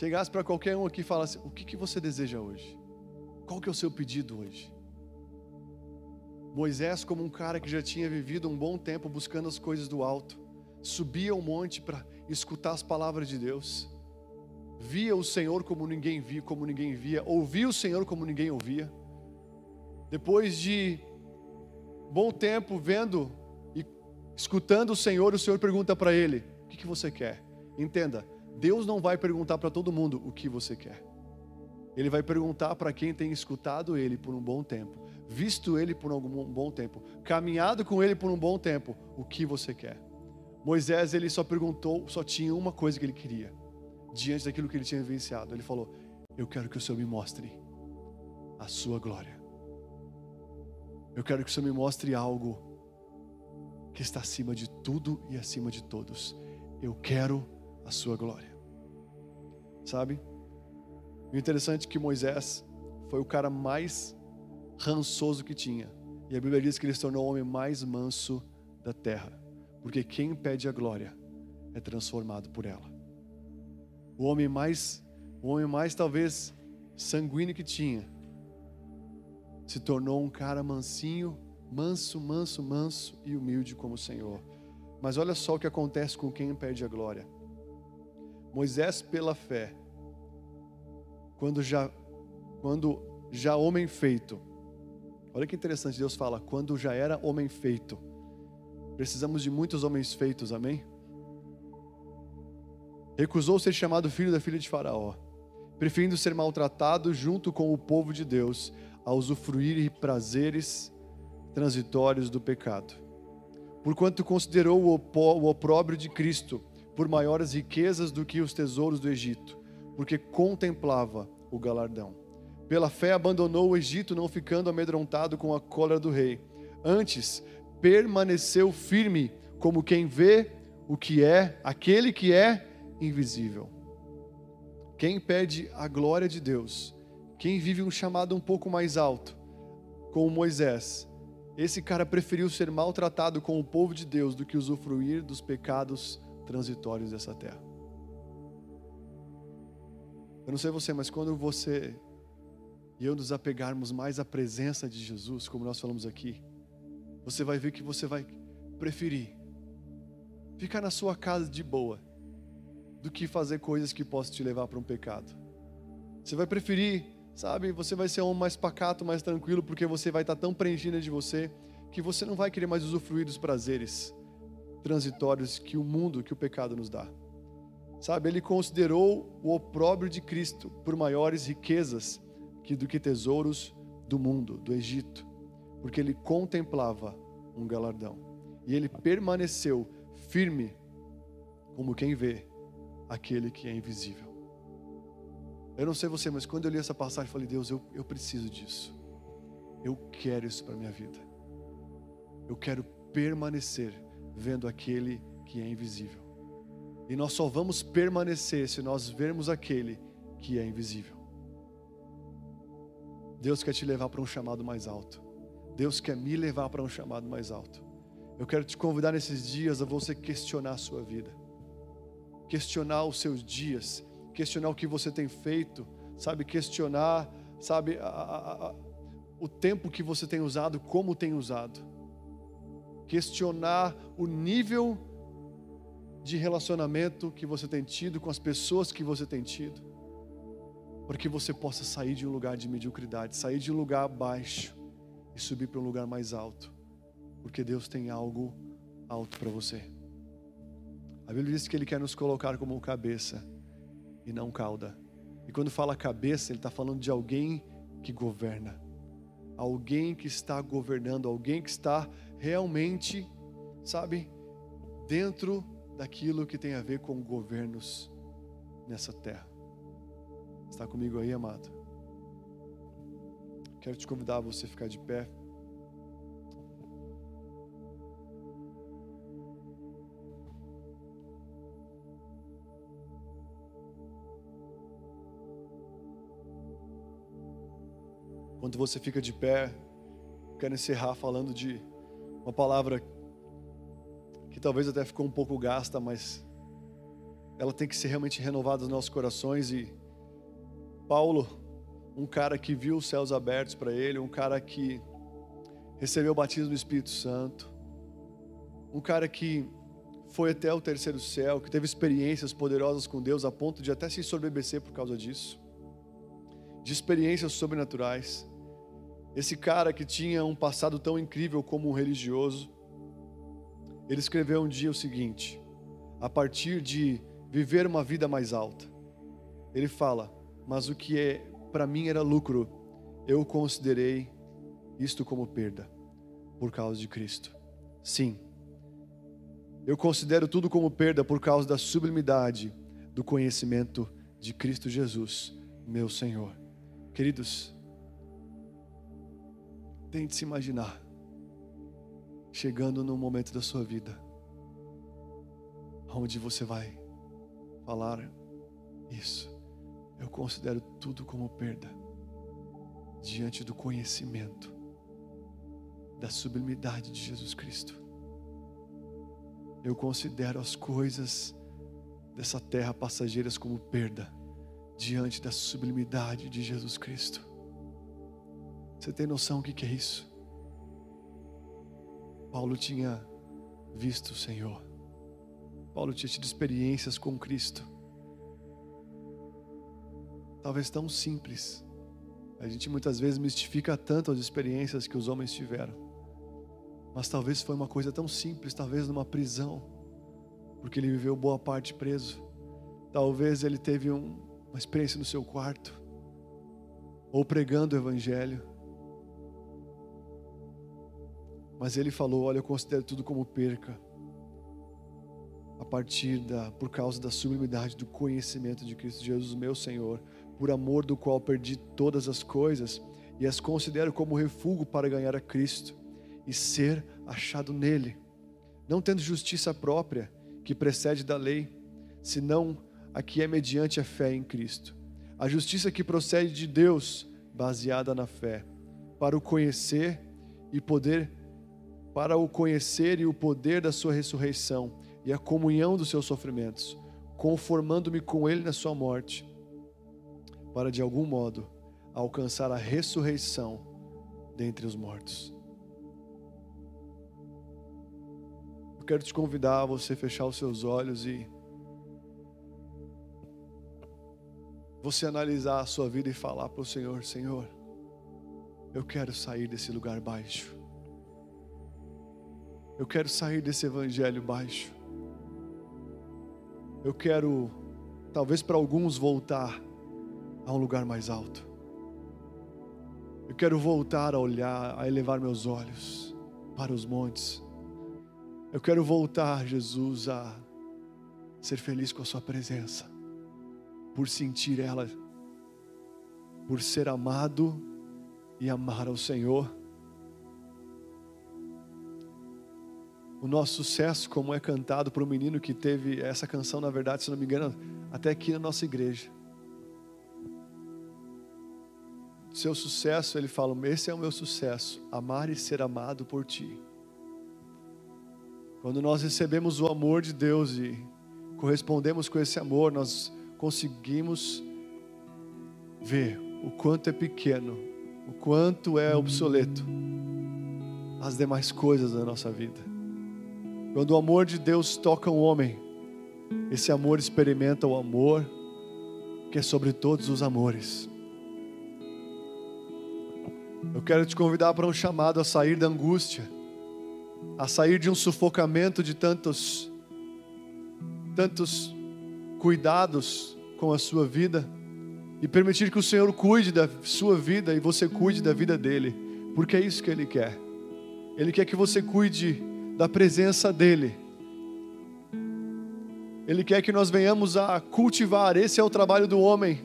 Chegasse para qualquer um aqui e falasse, o que, que você deseja hoje? Qual que é o seu pedido hoje? Moisés, como um cara que já tinha vivido um bom tempo buscando as coisas do alto, subia ao monte para escutar as palavras de Deus via o Senhor como ninguém via, como ninguém via, ouvia o Senhor como ninguém ouvia. Depois de bom tempo vendo e escutando o Senhor, o Senhor pergunta para ele: O que, que você quer? Entenda, Deus não vai perguntar para todo mundo o que você quer. Ele vai perguntar para quem tem escutado Ele por um bom tempo, visto Ele por algum bom tempo, caminhado com Ele por um bom tempo, o que você quer. Moisés ele só perguntou, só tinha uma coisa que ele queria: diante daquilo que ele tinha vivenciado. Ele falou: Eu quero que o Senhor me mostre a sua glória. Eu quero que o Senhor me mostre algo que está acima de tudo e acima de todos. Eu quero a sua glória. Sabe? O interessante é que Moisés foi o cara mais rançoso que tinha. E a Bíblia diz que ele se tornou o homem mais manso da terra. Porque quem pede a glória é transformado por ela o homem mais, o homem mais talvez sanguíneo que tinha, se tornou um cara mansinho, manso, manso, manso e humilde como o Senhor. Mas olha só o que acontece com quem perde a glória. Moisés pela fé, quando já quando já homem feito. Olha que interessante, Deus fala, quando já era homem feito. Precisamos de muitos homens feitos, amém? recusou ser chamado filho da filha de Faraó, preferindo ser maltratado junto com o povo de Deus, a usufruir prazeres transitórios do pecado. Porquanto considerou o opróbrio de Cristo por maiores riquezas do que os tesouros do Egito, porque contemplava o galardão. Pela fé abandonou o Egito, não ficando amedrontado com a cólera do rei. Antes, permaneceu firme, como quem vê o que é, aquele que é invisível. Quem pede a glória de Deus, quem vive um chamado um pouco mais alto, como Moisés, esse cara preferiu ser maltratado com o povo de Deus do que usufruir dos pecados transitórios dessa terra. Eu não sei você, mas quando você e eu nos apegarmos mais à presença de Jesus, como nós falamos aqui, você vai ver que você vai preferir ficar na sua casa de boa do que fazer coisas que possam te levar para um pecado. Você vai preferir, sabe? Você vai ser um mais pacato, mais tranquilo, porque você vai estar tão preenchida de você que você não vai querer mais usufruir dos prazeres transitórios que o mundo, que o pecado nos dá. Sabe, ele considerou o opróbrio de Cristo por maiores riquezas que do que tesouros do mundo, do Egito, porque ele contemplava um galardão. E ele permaneceu firme como quem vê aquele que é invisível. Eu não sei você, mas quando eu li essa passagem, eu falei: Deus, eu, eu preciso disso. Eu quero isso para minha vida. Eu quero permanecer vendo aquele que é invisível. E nós só vamos permanecer se nós vermos aquele que é invisível. Deus quer te levar para um chamado mais alto. Deus quer me levar para um chamado mais alto. Eu quero te convidar nesses dias a você questionar a sua vida questionar os seus dias, questionar o que você tem feito, sabe? Questionar, sabe, a, a, a, o tempo que você tem usado, como tem usado. Questionar o nível de relacionamento que você tem tido com as pessoas que você tem tido, para que você possa sair de um lugar de mediocridade, sair de um lugar baixo e subir para um lugar mais alto, porque Deus tem algo alto para você. A Bíblia diz que Ele quer nos colocar como cabeça e não cauda. E quando fala cabeça, Ele está falando de alguém que governa, alguém que está governando, alguém que está realmente, sabe, dentro daquilo que tem a ver com governos nessa terra. Está comigo aí, amado? Quero te convidar a você ficar de pé. Quando você fica de pé, quero encerrar falando de uma palavra que talvez até ficou um pouco gasta, mas ela tem que ser realmente renovada nos nossos corações. E Paulo, um cara que viu os céus abertos para ele, um cara que recebeu o batismo do Espírito Santo, um cara que foi até o terceiro céu, que teve experiências poderosas com Deus a ponto de até se ensorbebecer por causa disso, de experiências sobrenaturais. Esse cara que tinha um passado tão incrível como um religioso, ele escreveu um dia o seguinte, a partir de viver uma vida mais alta. Ele fala: Mas o que é para mim era lucro, eu considerei isto como perda, por causa de Cristo. Sim, eu considero tudo como perda por causa da sublimidade do conhecimento de Cristo Jesus, meu Senhor. Queridos, Tente se imaginar chegando num momento da sua vida onde você vai falar isso. Eu considero tudo como perda diante do conhecimento da sublimidade de Jesus Cristo. Eu considero as coisas dessa terra passageiras como perda diante da sublimidade de Jesus Cristo. Você tem noção o que é isso? Paulo tinha visto o Senhor. Paulo tinha tido experiências com Cristo. Talvez tão simples. A gente muitas vezes mistifica tanto as experiências que os homens tiveram. Mas talvez foi uma coisa tão simples, talvez numa prisão, porque ele viveu boa parte preso. Talvez ele teve um, uma experiência no seu quarto, ou pregando o Evangelho. Mas ele falou: Olha, eu considero tudo como perca. A partir da, por causa da sublimidade do conhecimento de Cristo Jesus, meu Senhor, por amor do qual perdi todas as coisas e as considero como refúgio para ganhar a Cristo e ser achado nele, não tendo justiça própria que precede da lei, senão a que é mediante a fé em Cristo. A justiça que procede de Deus, baseada na fé, para o conhecer e poder para o conhecer e o poder da sua ressurreição e a comunhão dos seus sofrimentos, conformando-me com ele na sua morte, para de algum modo alcançar a ressurreição dentre os mortos. Eu quero te convidar a você fechar os seus olhos e você analisar a sua vida e falar para o Senhor: Senhor, eu quero sair desse lugar baixo. Eu quero sair desse evangelho baixo. Eu quero, talvez para alguns, voltar a um lugar mais alto. Eu quero voltar a olhar, a elevar meus olhos para os montes. Eu quero voltar, Jesus, a ser feliz com a Sua presença, por sentir ela, por ser amado e amar ao Senhor. O nosso sucesso, como é cantado por um menino que teve essa canção, na verdade, se não me engano, até aqui na nossa igreja. Seu sucesso, ele fala: Esse é o meu sucesso, amar e ser amado por ti. Quando nós recebemos o amor de Deus e correspondemos com esse amor, nós conseguimos ver o quanto é pequeno, o quanto é obsoleto as demais coisas da nossa vida. Quando o amor de Deus toca um homem, esse amor experimenta o amor que é sobre todos os amores. Eu quero te convidar para um chamado a sair da angústia, a sair de um sufocamento de tantos tantos cuidados com a sua vida e permitir que o Senhor cuide da sua vida e você cuide da vida dele, porque é isso que ele quer. Ele quer que você cuide da presença dele. Ele quer que nós venhamos a cultivar, esse é o trabalho do homem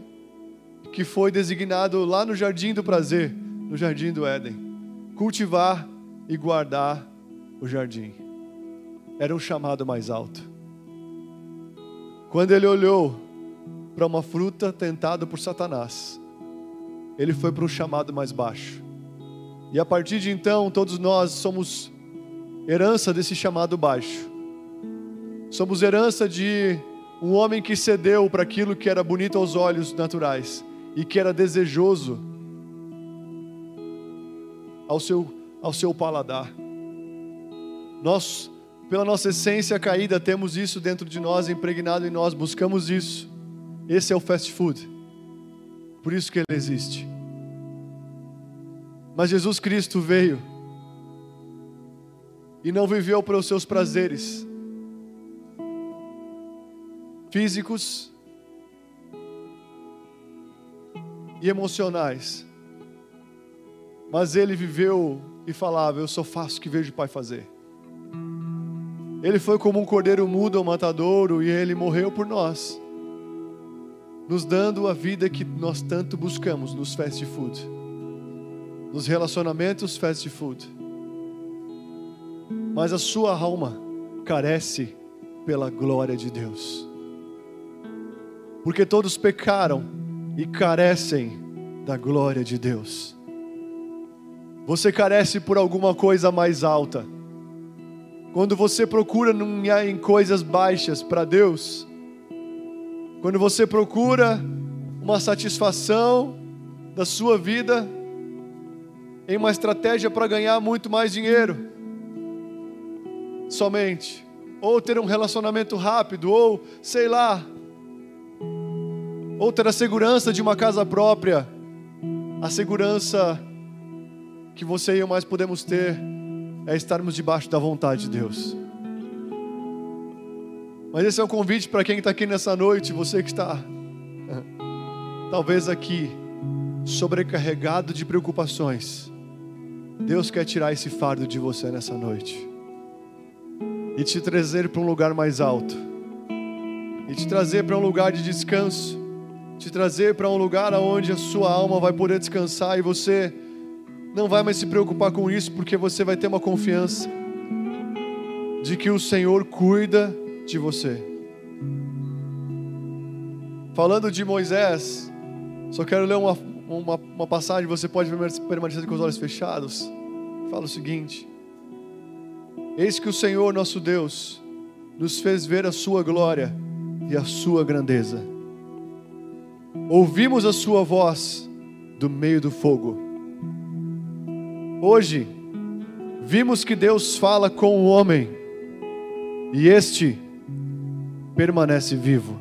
que foi designado lá no jardim do prazer, no jardim do Éden. Cultivar e guardar o jardim. Era um chamado mais alto. Quando ele olhou para uma fruta tentada por Satanás, ele foi para um chamado mais baixo. E a partir de então, todos nós somos herança desse chamado baixo. Somos herança de um homem que cedeu para aquilo que era bonito aos olhos naturais e que era desejoso ao seu, ao seu paladar. Nós, pela nossa essência caída, temos isso dentro de nós, impregnado em nós, buscamos isso. Esse é o fast food. Por isso que ele existe. Mas Jesus Cristo veio e não viveu para os seus prazeres físicos e emocionais, mas ele viveu e falava: Eu só faço o que vejo o Pai fazer. Ele foi como um cordeiro mudo ao matadouro e ele morreu por nós nos dando a vida que nós tanto buscamos nos fast food, nos relacionamentos fast food. Mas a sua alma carece pela glória de Deus, porque todos pecaram e carecem da glória de Deus. Você carece por alguma coisa mais alta. Quando você procura em coisas baixas para Deus, quando você procura uma satisfação da sua vida em uma estratégia para ganhar muito mais dinheiro, somente, ou ter um relacionamento rápido, ou sei lá, ou ter a segurança de uma casa própria, a segurança que você e eu mais podemos ter é estarmos debaixo da vontade de Deus. Mas esse é um convite para quem está aqui nessa noite, você que está, talvez aqui, sobrecarregado de preocupações. Deus quer tirar esse fardo de você nessa noite e te trazer para um lugar mais alto, e te trazer para um lugar de descanso, te trazer para um lugar onde a sua alma vai poder descansar e você não vai mais se preocupar com isso, porque você vai ter uma confiança de que o Senhor cuida de você. Falando de Moisés, só quero ler uma, uma, uma passagem, você pode permanecer com os olhos fechados. Fala o seguinte: Eis que o Senhor nosso Deus nos fez ver a Sua glória e a Sua grandeza. Ouvimos a Sua voz do meio do fogo. Hoje, vimos que Deus fala com o homem, e este permanece vivo.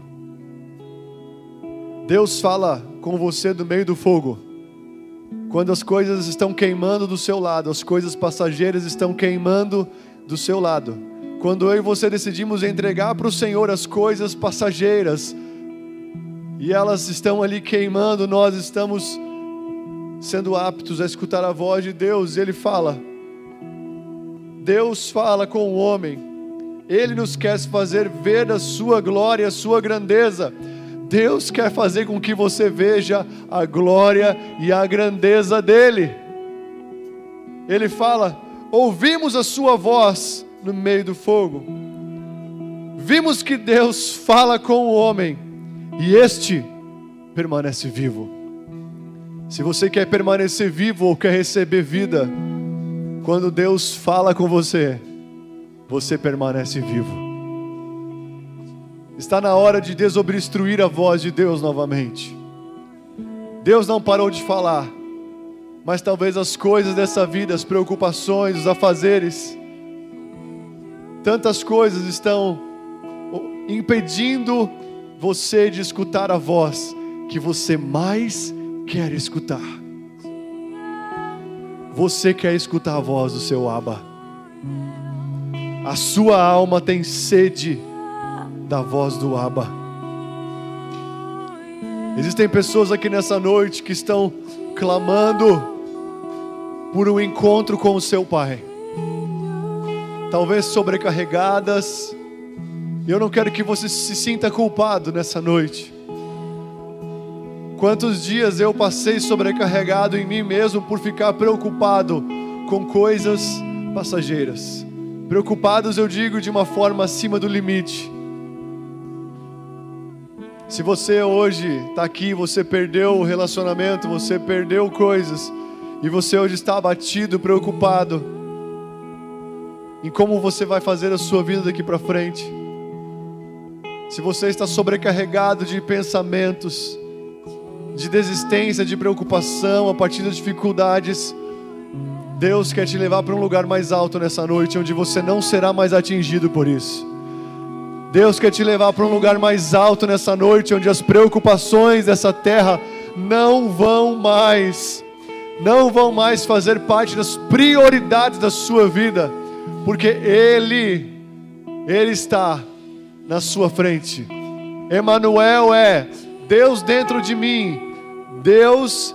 Deus fala com você do meio do fogo. Quando as coisas estão queimando do seu lado, as coisas passageiras estão queimando do seu lado. Quando eu e você decidimos entregar para o Senhor as coisas passageiras e elas estão ali queimando, nós estamos sendo aptos a escutar a voz de Deus, Ele fala. Deus fala com o homem ele nos quer fazer ver a sua glória, a sua grandeza. Deus quer fazer com que você veja a glória e a grandeza dele. Ele fala: ouvimos a sua voz no meio do fogo. Vimos que Deus fala com o homem e este permanece vivo. Se você quer permanecer vivo ou quer receber vida, quando Deus fala com você, você permanece vivo. Está na hora de desobstruir a voz de Deus novamente. Deus não parou de falar, mas talvez as coisas dessa vida, as preocupações, os afazeres, tantas coisas estão impedindo você de escutar a voz que você mais quer escutar. Você quer escutar a voz do seu Abba. A sua alma tem sede da voz do Abba. Existem pessoas aqui nessa noite que estão clamando por um encontro com o seu Pai. Talvez sobrecarregadas. Eu não quero que você se sinta culpado nessa noite. Quantos dias eu passei sobrecarregado em mim mesmo por ficar preocupado com coisas passageiras. Preocupados, eu digo, de uma forma acima do limite. Se você hoje está aqui, você perdeu o relacionamento, você perdeu coisas, e você hoje está abatido, preocupado em como você vai fazer a sua vida daqui para frente. Se você está sobrecarregado de pensamentos, de desistência, de preocupação a partir das dificuldades, Deus quer te levar para um lugar mais alto nessa noite, onde você não será mais atingido por isso. Deus quer te levar para um lugar mais alto nessa noite, onde as preocupações dessa terra não vão mais, não vão mais fazer parte das prioridades da sua vida, porque Ele, Ele está na sua frente. Emanuel é Deus dentro de mim, Deus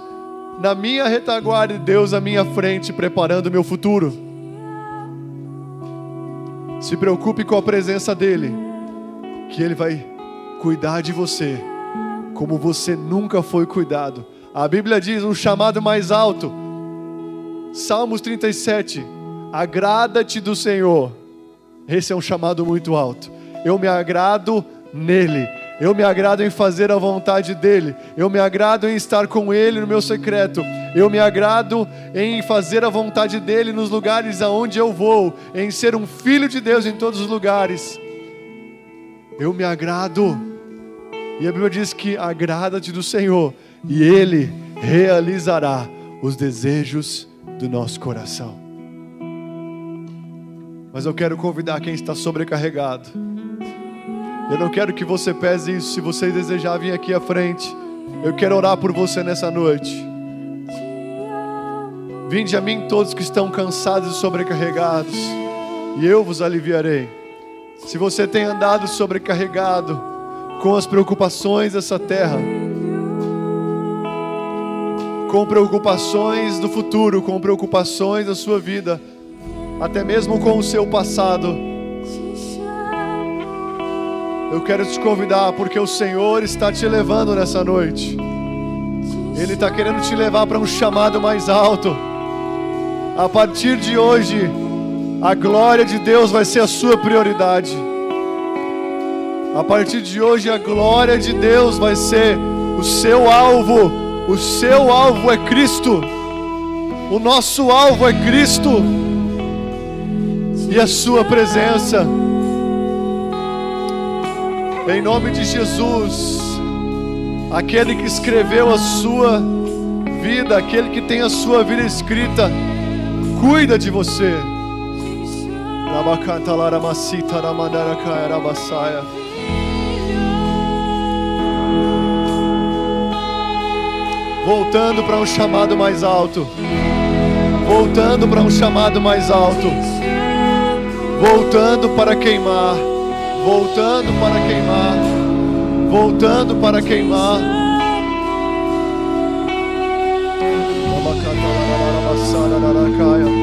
na minha retaguarda e Deus à minha frente, preparando o meu futuro. Se preocupe com a presença dEle, que Ele vai cuidar de você, como você nunca foi cuidado. A Bíblia diz um chamado mais alto, Salmos 37, agrada-te do Senhor. Esse é um chamado muito alto. Eu me agrado nele. Eu me agrado em fazer a vontade dEle. Eu me agrado em estar com Ele no meu secreto. Eu me agrado em fazer a vontade dEle nos lugares aonde eu vou. Em ser um filho de Deus em todos os lugares. Eu me agrado. E a Bíblia diz que agrada-te do Senhor. E Ele realizará os desejos do nosso coração. Mas eu quero convidar quem está sobrecarregado eu não quero que você pese isso. Se você desejar vir aqui à frente, eu quero orar por você nessa noite. Vinde a mim todos que estão cansados e sobrecarregados, e eu vos aliviarei. Se você tem andado sobrecarregado com as preocupações dessa terra, com preocupações do futuro, com preocupações da sua vida, até mesmo com o seu passado, eu quero te convidar porque o Senhor está te levando nessa noite. Ele está querendo te levar para um chamado mais alto. A partir de hoje, a glória de Deus vai ser a sua prioridade. A partir de hoje, a glória de Deus vai ser o seu alvo. O seu alvo é Cristo. O nosso alvo é Cristo. E a sua presença. Em nome de Jesus, aquele que escreveu a sua vida, aquele que tem a sua vida escrita, cuida de você. voltando para um chamado mais alto, voltando para um chamado mais alto, voltando para queimar, voltando para queimar, voltando para queimar. Voltando para queimar.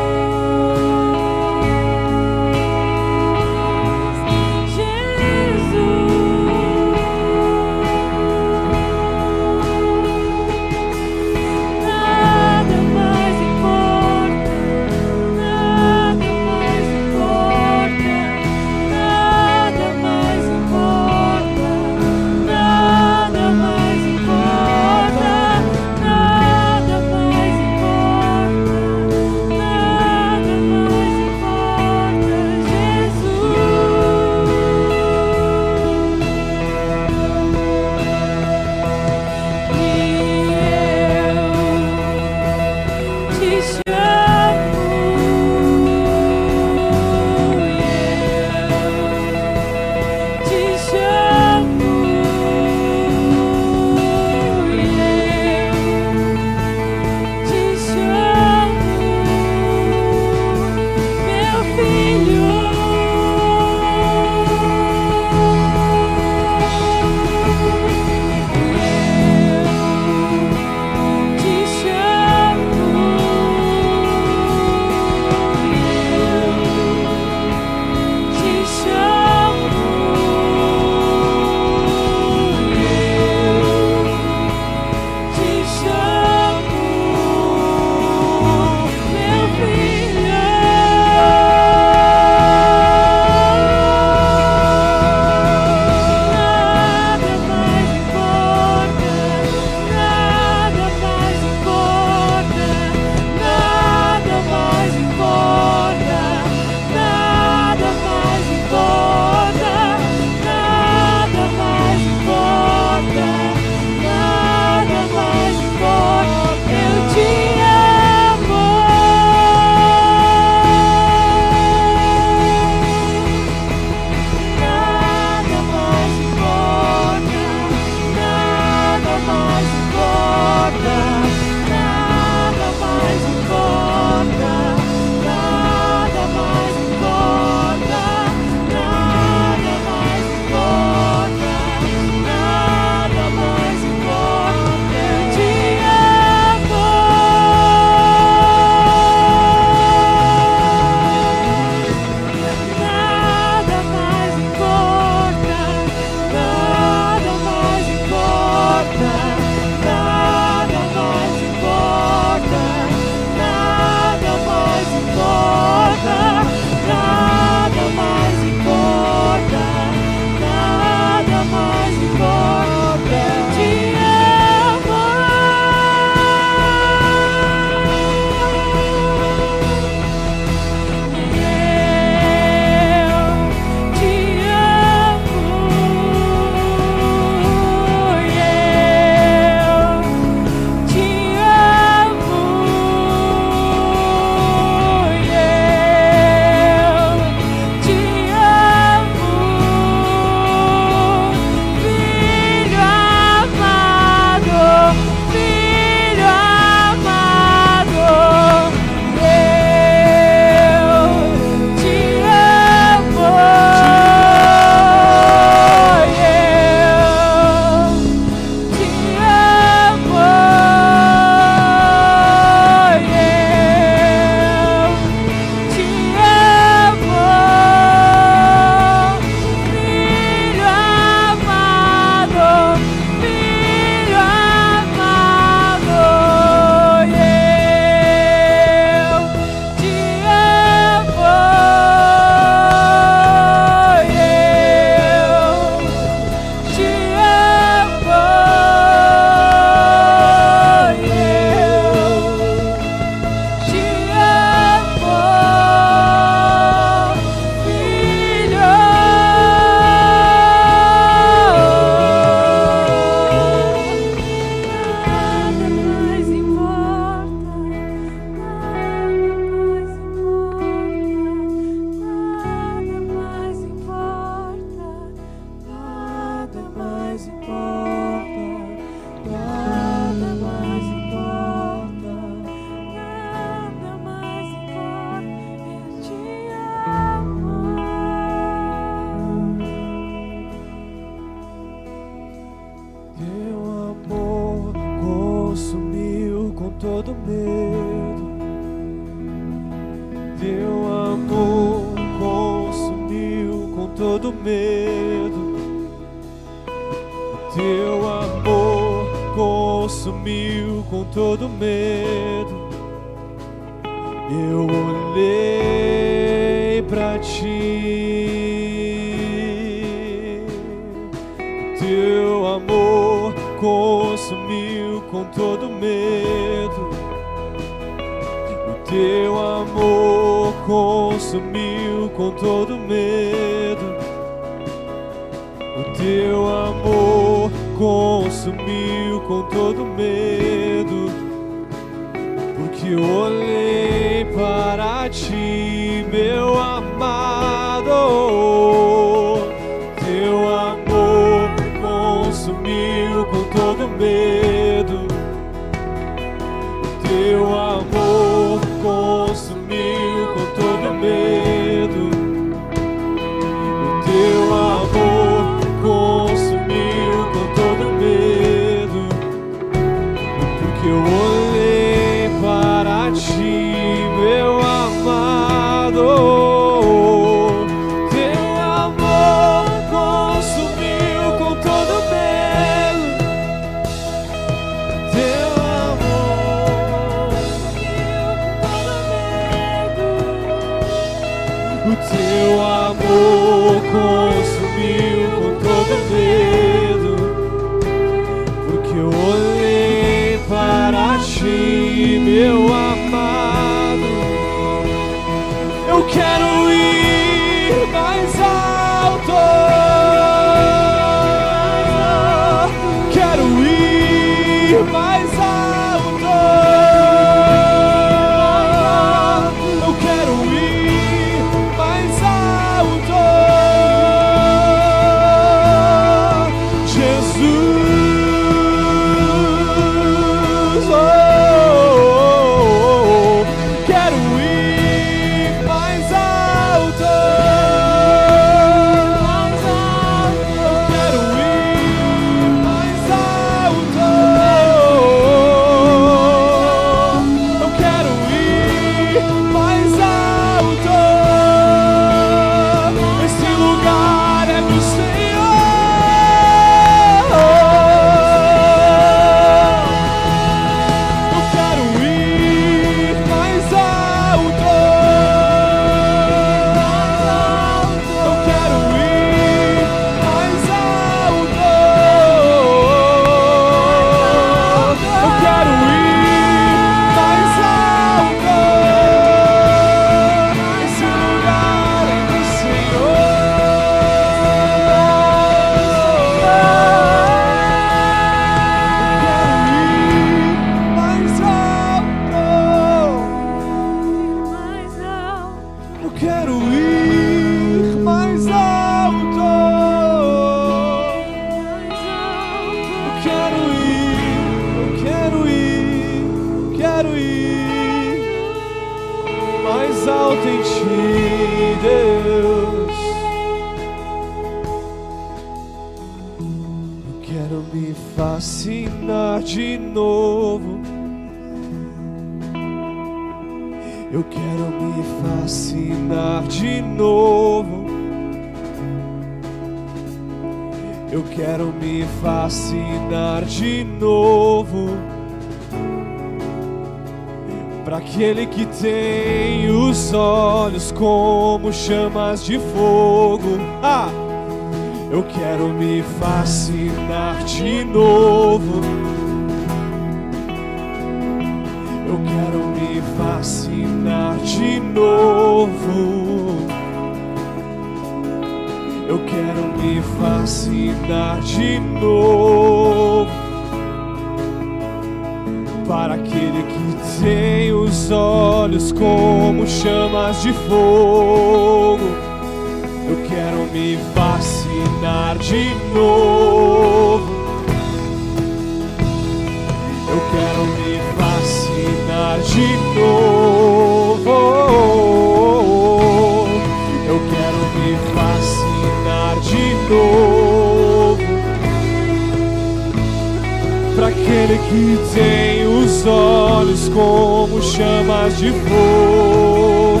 de fogo.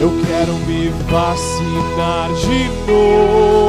Eu quero me vacinar de novo.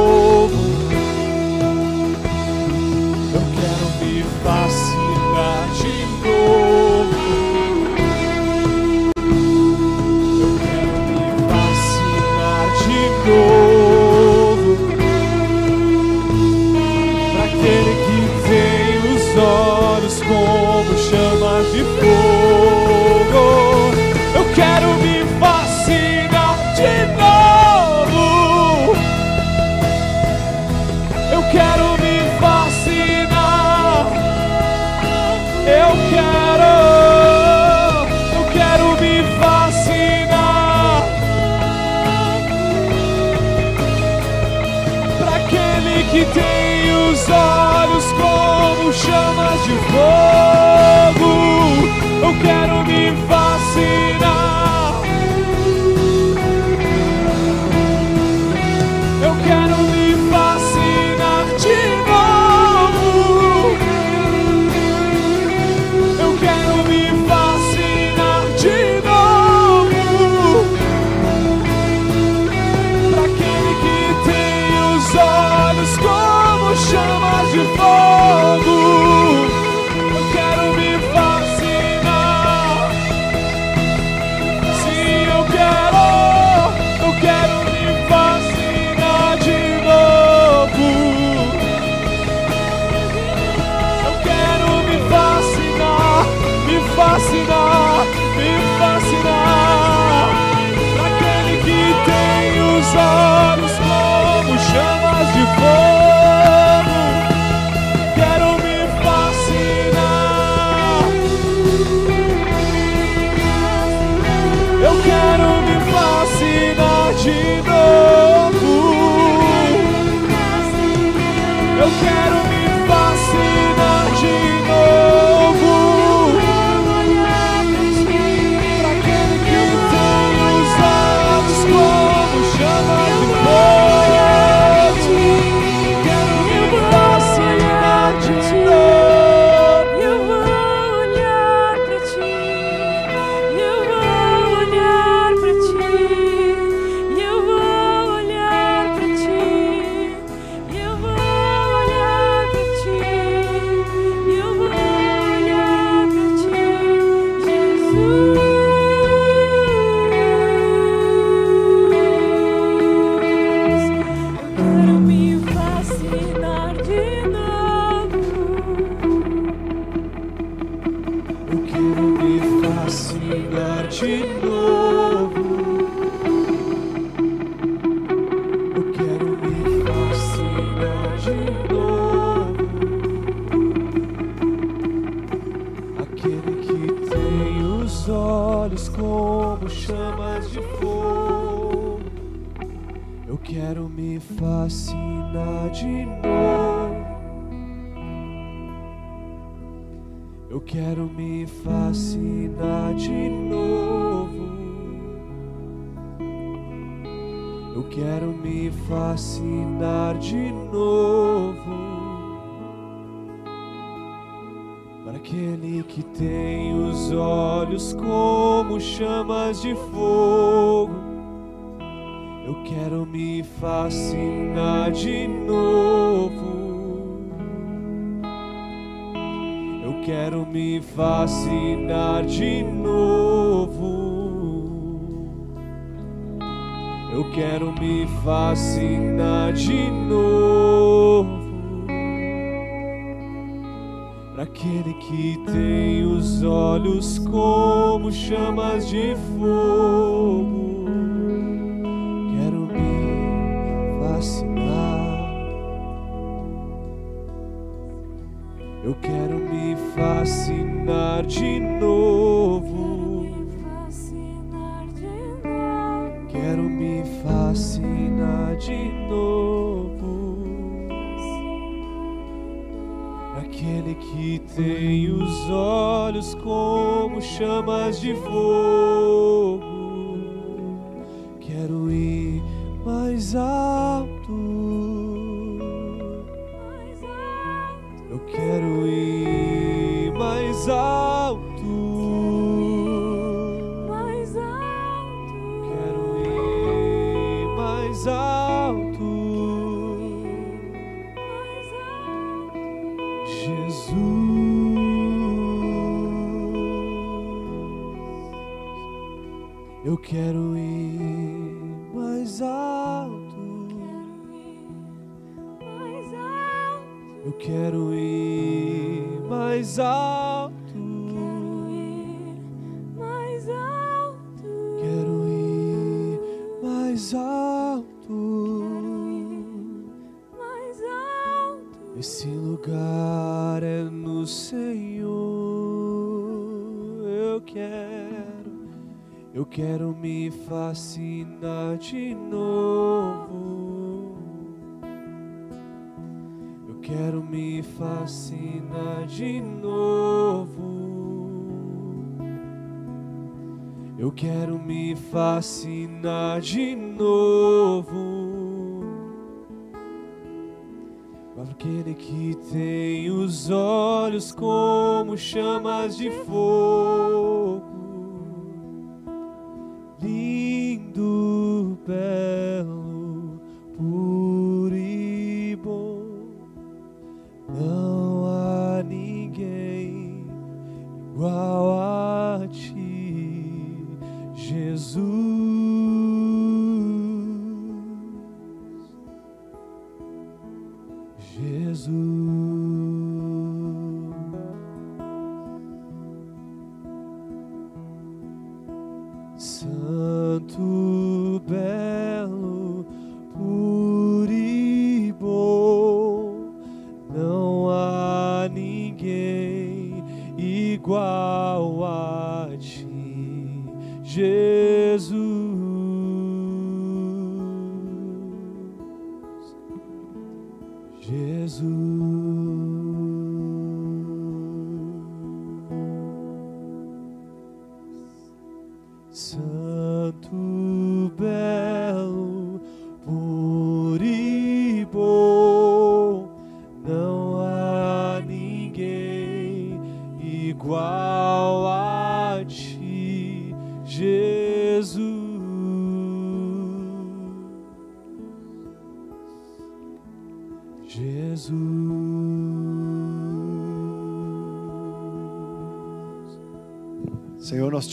Eu quero que tem os olhos como chamas de fogo. Quero ir mais alto. Quero eu quero me fascinar de novo. Eu quero me fascinar de novo. Eu quero me fascinar de novo. Aquele que tem os olhos como chamas de fogo, Jesus.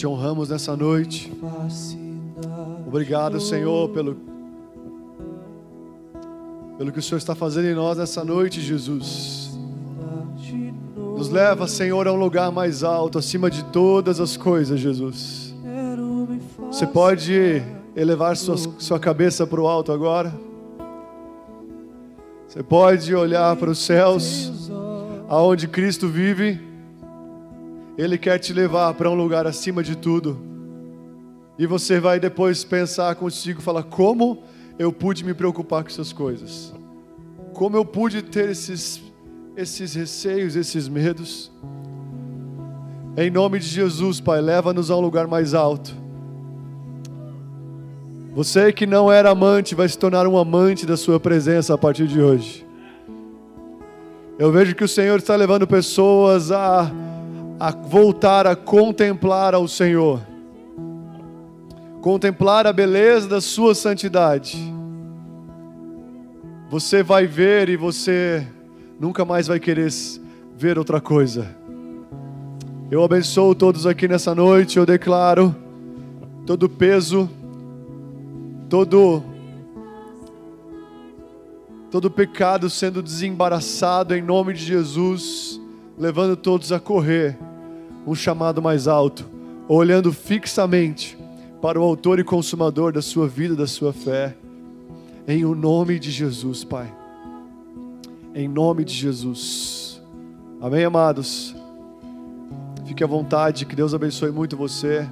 Te honramos nessa noite. Obrigado, Senhor, pelo, pelo que o Senhor está fazendo em nós nessa noite, Jesus. Nos leva, Senhor, a um lugar mais alto, acima de todas as coisas, Jesus. Você pode elevar sua, sua cabeça para o alto agora? Você pode olhar para os céus, aonde Cristo vive. Ele quer te levar para um lugar acima de tudo. E você vai depois pensar consigo, falar como eu pude me preocupar com essas coisas? Como eu pude ter esses esses receios, esses medos? Em nome de Jesus, Pai, leva-nos a um lugar mais alto. Você que não era amante vai se tornar um amante da Sua presença a partir de hoje. Eu vejo que o Senhor está levando pessoas a, a voltar a contemplar ao Senhor, contemplar a beleza da Sua santidade. Você vai ver e você nunca mais vai querer ver outra coisa. Eu abençoo todos aqui nessa noite, eu declaro todo peso, todo todo pecado sendo desembaraçado em nome de Jesus, levando todos a correr um chamado mais alto, olhando fixamente para o autor e consumador da sua vida, da sua fé, em o nome de Jesus, Pai. Em nome de Jesus. Amém, amados. Fique à vontade, que Deus abençoe muito você.